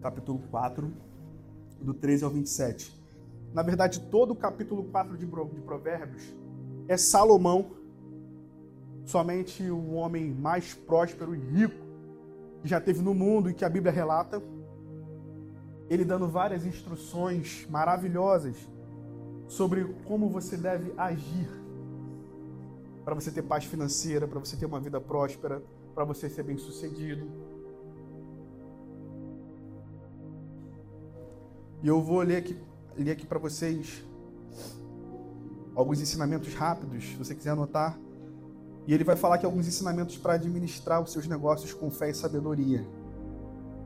capítulo 4, do 13 ao 27. Na verdade, todo o capítulo 4 de Provérbios é Salomão somente o homem mais próspero e rico que já teve no mundo e que a Bíblia relata, ele dando várias instruções maravilhosas sobre como você deve agir. para você ter paz financeira, para você ter uma vida próspera, para você ser bem-sucedido. E eu vou ler aqui, ler aqui para vocês alguns ensinamentos rápidos, se você quiser anotar. E ele vai falar aqui alguns ensinamentos para administrar os seus negócios com fé e sabedoria.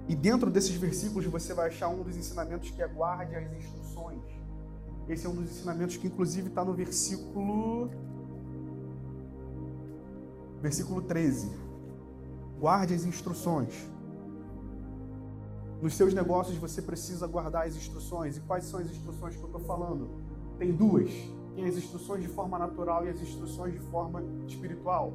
E dentro desses versículos você vai achar um dos ensinamentos que é guarde as instruções. Esse é um dos ensinamentos que inclusive está no versículo versículo 13. Guarde as instruções. Nos seus negócios você precisa guardar as instruções. E quais são as instruções que eu estou falando? Tem duas. As instruções de forma natural e as instruções de forma espiritual.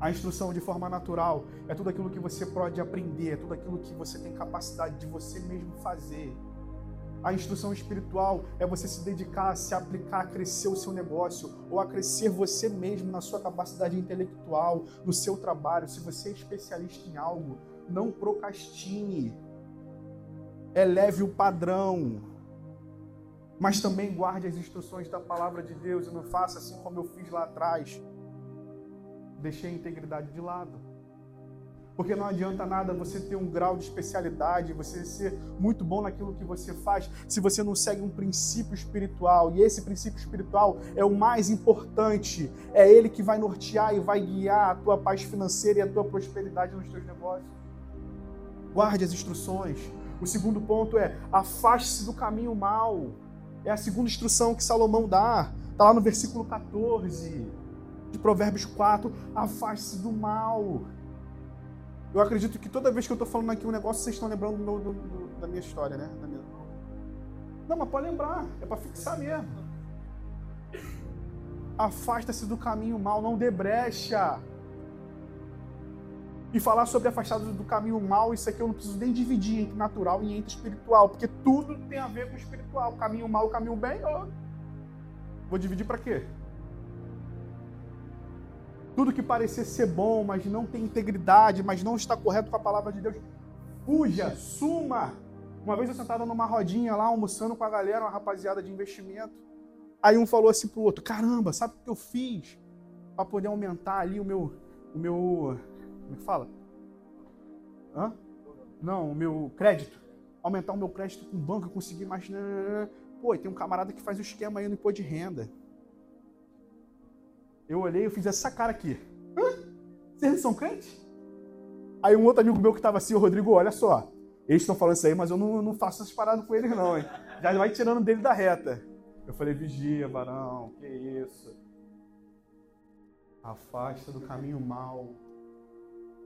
A instrução de forma natural é tudo aquilo que você pode aprender, é tudo aquilo que você tem capacidade de você mesmo fazer. A instrução espiritual é você se dedicar a se aplicar, a crescer o seu negócio, ou a crescer você mesmo na sua capacidade intelectual, no seu trabalho. Se você é especialista em algo, não procrastine. Eleve o padrão. Mas também guarde as instruções da palavra de Deus e não faça assim como eu fiz lá atrás. Deixei a integridade de lado. Porque não adianta nada você ter um grau de especialidade, você ser muito bom naquilo que você faz, se você não segue um princípio espiritual. E esse princípio espiritual é o mais importante. É ele que vai nortear e vai guiar a tua paz financeira e a tua prosperidade nos teus negócios. Guarde as instruções. O segundo ponto é afaste-se do caminho mal. É a segunda instrução que Salomão dá. Está lá no versículo 14 de Provérbios 4. Afaste-se do mal. Eu acredito que toda vez que eu estou falando aqui um negócio, vocês estão lembrando do, do, do, da minha história, né? Minha... Não, mas pode lembrar, é para fixar mesmo. Afasta-se do caminho mal, não dê brecha. E falar sobre afastado do caminho mal, isso aqui eu não preciso nem dividir entre natural e entre espiritual, porque tudo tem a ver com espiritual. Caminho mal, caminho bem, eu vou dividir para quê? Tudo que parecer ser bom, mas não tem integridade, mas não está correto com a palavra de Deus, fuja, suma. Uma vez eu sentado numa rodinha lá, almoçando com a galera, uma rapaziada de investimento. Aí um falou assim pro outro: caramba, sabe o que eu fiz para poder aumentar ali o meu. O meu. Como é que fala? Hã? Não, o meu crédito. Aumentar o meu crédito com o banco, eu consegui mais. Pô, tem um camarada que faz o esquema aí no imposto de renda. Eu olhei e fiz essa cara aqui. Hã? Vocês são crentes? Aí um outro amigo meu que estava assim, o Rodrigo, olha só. Eles estão falando isso aí, mas eu não, não faço essas paradas com eles não, hein? Já vai tirando dele da reta. Eu falei, vigia, varão, que isso. Afasta do caminho mal.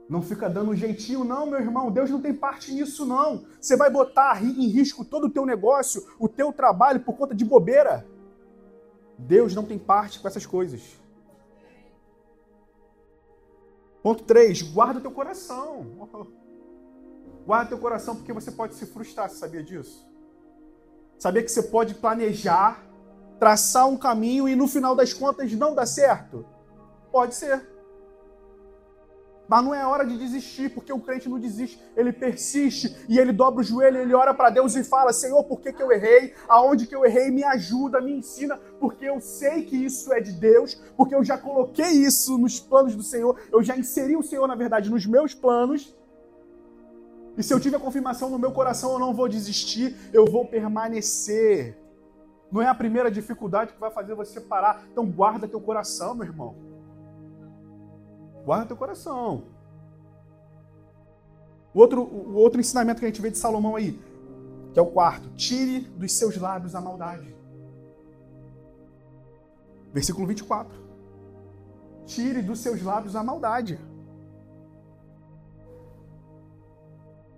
Não fica dando um jeitinho, não, meu irmão. Deus não tem parte nisso, não. Você vai botar em risco todo o teu negócio, o teu trabalho por conta de bobeira. Deus não tem parte com essas coisas. Ponto 3, guarda teu coração. Guarda teu coração porque você pode se frustrar, você sabia disso? Sabia que você pode planejar, traçar um caminho e no final das contas não dá certo? Pode ser. Mas não é hora de desistir, porque o crente não desiste, ele persiste e ele dobra o joelho, ele ora para Deus e fala: Senhor, por que, que eu errei? Aonde que eu errei? Me ajuda, me ensina, porque eu sei que isso é de Deus, porque eu já coloquei isso nos planos do Senhor, eu já inseri o Senhor, na verdade, nos meus planos. E se eu tiver confirmação no meu coração, eu não vou desistir, eu vou permanecer. Não é a primeira dificuldade que vai fazer você parar. Então guarda teu coração, meu irmão. Guarda teu coração. O outro, o outro ensinamento que a gente vê de Salomão aí, que é o quarto: tire dos seus lábios a maldade. Versículo 24. Tire dos seus lábios a maldade.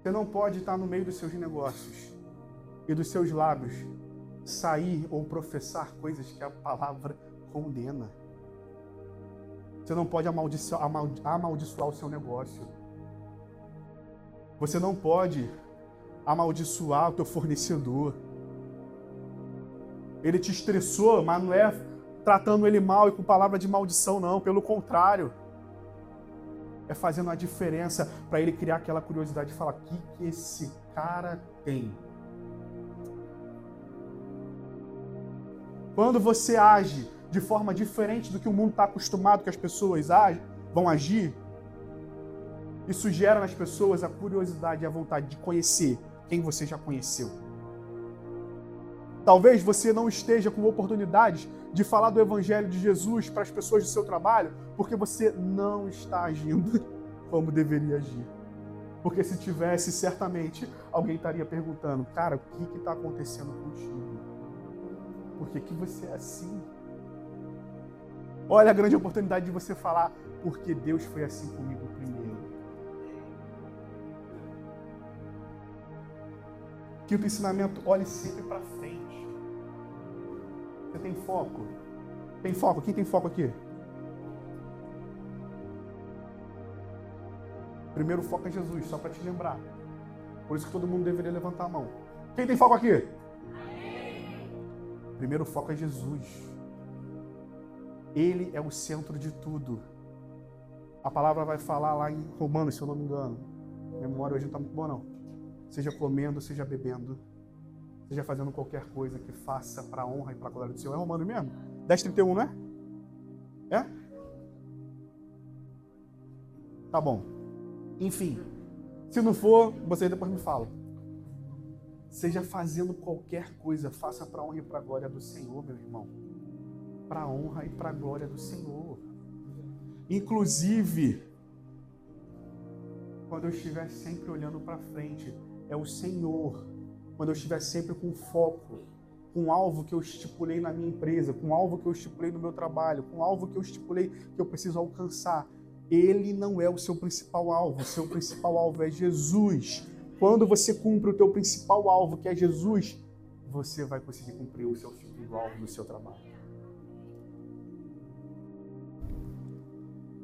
Você não pode estar no meio dos seus negócios e dos seus lábios sair ou professar coisas que a palavra condena. Você não pode amaldiçoar, amaldiçoar o seu negócio. Você não pode amaldiçoar o teu fornecedor. Ele te estressou, mas não é tratando ele mal e com palavra de maldição, não. Pelo contrário. É fazendo a diferença para ele criar aquela curiosidade e falar: o que, que esse cara tem? Quando você age de forma diferente do que o mundo está acostumado que as pessoas agem, vão agir, isso gera nas pessoas a curiosidade e a vontade de conhecer quem você já conheceu. Talvez você não esteja com oportunidade de falar do Evangelho de Jesus para as pessoas do seu trabalho, porque você não está agindo como deveria agir. Porque se tivesse, certamente alguém estaria perguntando: cara, o que está acontecendo contigo? Por que, que você é assim? Olha a grande oportunidade de você falar, porque Deus foi assim comigo primeiro. Quinto ensinamento, olhe sempre para frente. Você tem foco? Tem foco? Quem tem foco aqui? Primeiro foco é Jesus, só para te lembrar. Por isso que todo mundo deveria levantar a mão. Quem tem foco aqui? Primeiro foco é Jesus. Ele é o centro de tudo. A palavra vai falar lá em Romanos, se eu não me engano. A memória hoje não está muito boa, não. Seja comendo, seja bebendo, seja fazendo qualquer coisa que faça para a honra e para a glória do Senhor. É Romano mesmo? 10,31, não é? É? Tá bom. Enfim, se não for, você depois me fala. Seja fazendo qualquer coisa, faça para a honra e para a glória do Senhor, meu irmão. Para a honra e para a glória do Senhor. Inclusive, quando eu estiver sempre olhando para frente, é o Senhor. Quando eu estiver sempre com foco, com alvo que eu estipulei na minha empresa, com alvo que eu estipulei no meu trabalho, com alvo que eu estipulei que eu preciso alcançar. Ele não é o seu principal alvo, o seu principal alvo é Jesus. Quando você cumpre o teu principal alvo, que é Jesus, você vai conseguir cumprir o seu segundo alvo no seu trabalho.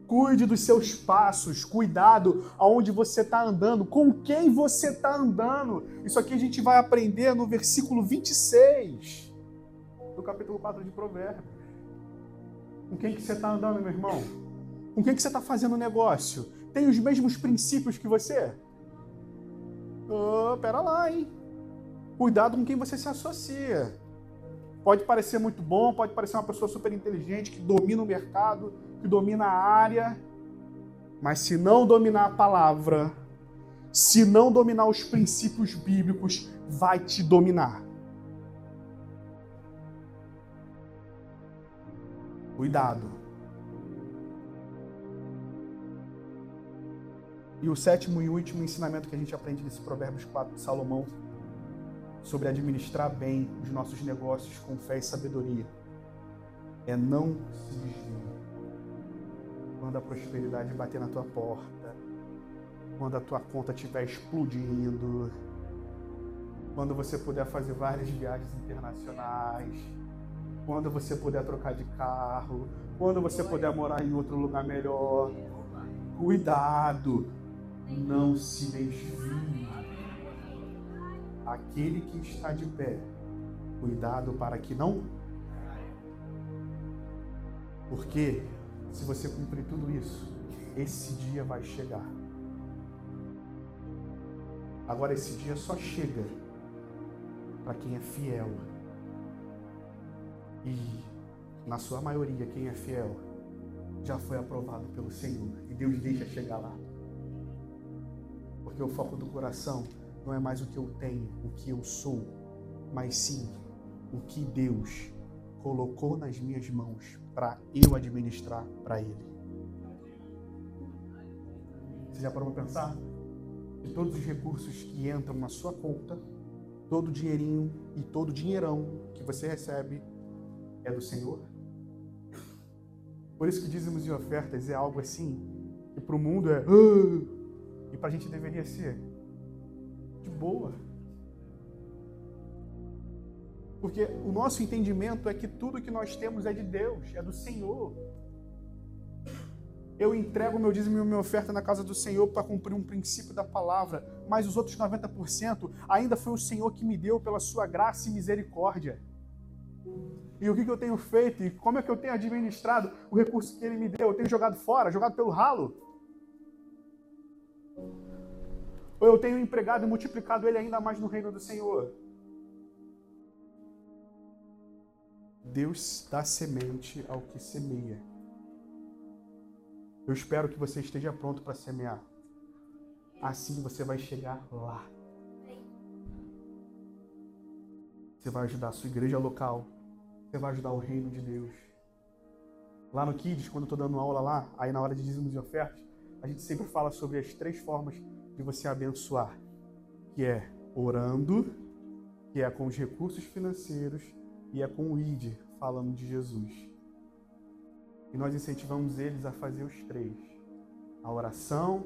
Cuide dos seus passos, cuidado aonde você está andando, com quem você está andando. Isso aqui a gente vai aprender no versículo 26 do capítulo 4 de Provérbios. Com quem que você está andando, meu irmão? Com quem que você está fazendo negócio? Tem os mesmos princípios que você? Oh, pera lá, hein? Cuidado com quem você se associa. Pode parecer muito bom, pode parecer uma pessoa super inteligente que domina o mercado, que domina a área, mas se não dominar a palavra, se não dominar os princípios bíblicos, vai te dominar. Cuidado. E o sétimo e último ensinamento que a gente aprende nesse Provérbios 4 de Salomão sobre administrar bem os nossos negócios com fé e sabedoria é não se desviar quando a prosperidade bater na tua porta, quando a tua conta estiver explodindo, quando você puder fazer várias viagens internacionais, quando você puder trocar de carro, quando você puder morar em outro lugar melhor. Cuidado, não se desvie. Aquele que está de pé, cuidado para que não. Porque se você cumprir tudo isso, esse dia vai chegar. Agora, esse dia só chega para quem é fiel. E, na sua maioria, quem é fiel já foi aprovado pelo Senhor. E Deus deixa chegar lá. Porque o foco do coração não é mais o que eu tenho, o que eu sou, mas sim o que Deus colocou nas minhas mãos para eu administrar para Ele. Você já parou para pensar? De todos os recursos que entram na sua conta, todo o dinheirinho e todo o dinheirão que você recebe é do Senhor? Por isso que dízimos e ofertas é algo assim, que para o mundo é. Ah", e para a gente deveria ser de boa. Porque o nosso entendimento é que tudo que nós temos é de Deus, é do Senhor. Eu entrego meu dízimo e minha oferta na casa do Senhor para cumprir um princípio da palavra, mas os outros 90% ainda foi o Senhor que me deu pela sua graça e misericórdia. E o que, eu tenho feito e como é que eu tenho administrado o recurso que Ele me deu? Eu tenho jogado fora, jogado pelo ralo? Ou eu tenho empregado e multiplicado ele ainda mais no reino do Senhor? Deus dá semente ao que semeia. Eu espero que você esteja pronto para semear. Assim você vai chegar lá. Você vai ajudar a sua igreja local. Você vai ajudar o reino de Deus. Lá no Kids, quando eu estou dando aula lá, aí na hora de dízimos e ofertas, a gente sempre fala sobre as três formas de você abençoar, que é orando, que é com os recursos financeiros e é com o ID, falando de Jesus. E nós incentivamos eles a fazer os três: a oração,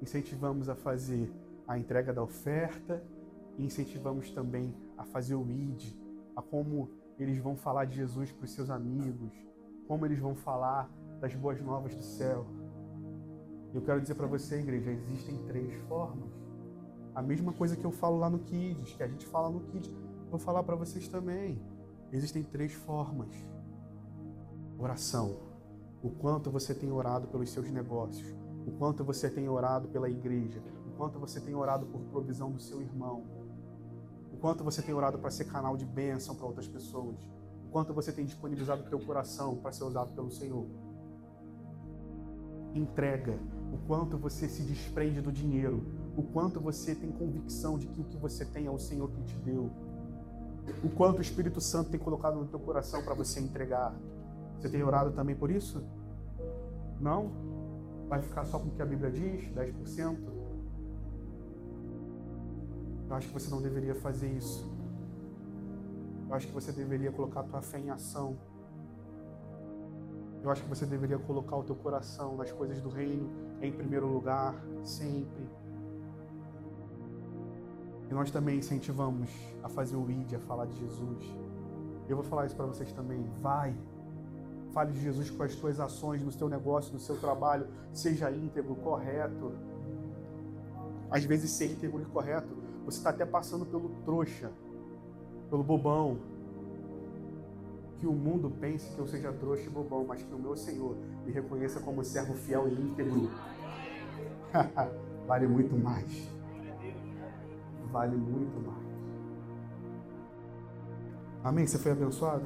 incentivamos a fazer a entrega da oferta e incentivamos também a fazer o ID, a como eles vão falar de Jesus para os seus amigos, como eles vão falar das boas novas do céu. Eu quero dizer para você, igreja, existem três formas. A mesma coisa que eu falo lá no Kids, que a gente fala no Kids, vou falar para vocês também. Existem três formas. Oração. O quanto você tem orado pelos seus negócios, o quanto você tem orado pela igreja, o quanto você tem orado por provisão do seu irmão, o quanto você tem orado para ser canal de bênção para outras pessoas, o quanto você tem disponibilizado o teu coração para ser usado pelo Senhor. Entrega, o quanto você se desprende do dinheiro, o quanto você tem convicção de que o que você tem é o Senhor que te deu, o quanto o Espírito Santo tem colocado no teu coração para você entregar. Você tem orado também por isso? Não? Vai ficar só com o que a Bíblia diz, 10%? Eu acho que você não deveria fazer isso. Eu acho que você deveria colocar a tua fé em ação. Eu acho que você deveria colocar o teu coração nas coisas do reino em primeiro lugar, sempre. E nós também incentivamos a fazer o ID, a falar de Jesus. Eu vou falar isso para vocês também. Vai. Fale de Jesus com as tuas ações, no seu negócio, no seu trabalho. Seja íntegro, correto. Às vezes, ser íntegro e correto, você está até passando pelo trouxa, pelo bobão. Que o mundo pense que eu seja trouxa e bobão, mas que o meu Senhor me reconheça como servo fiel e íntegro. vale muito mais vale muito mais. Amém? Você foi abençoado?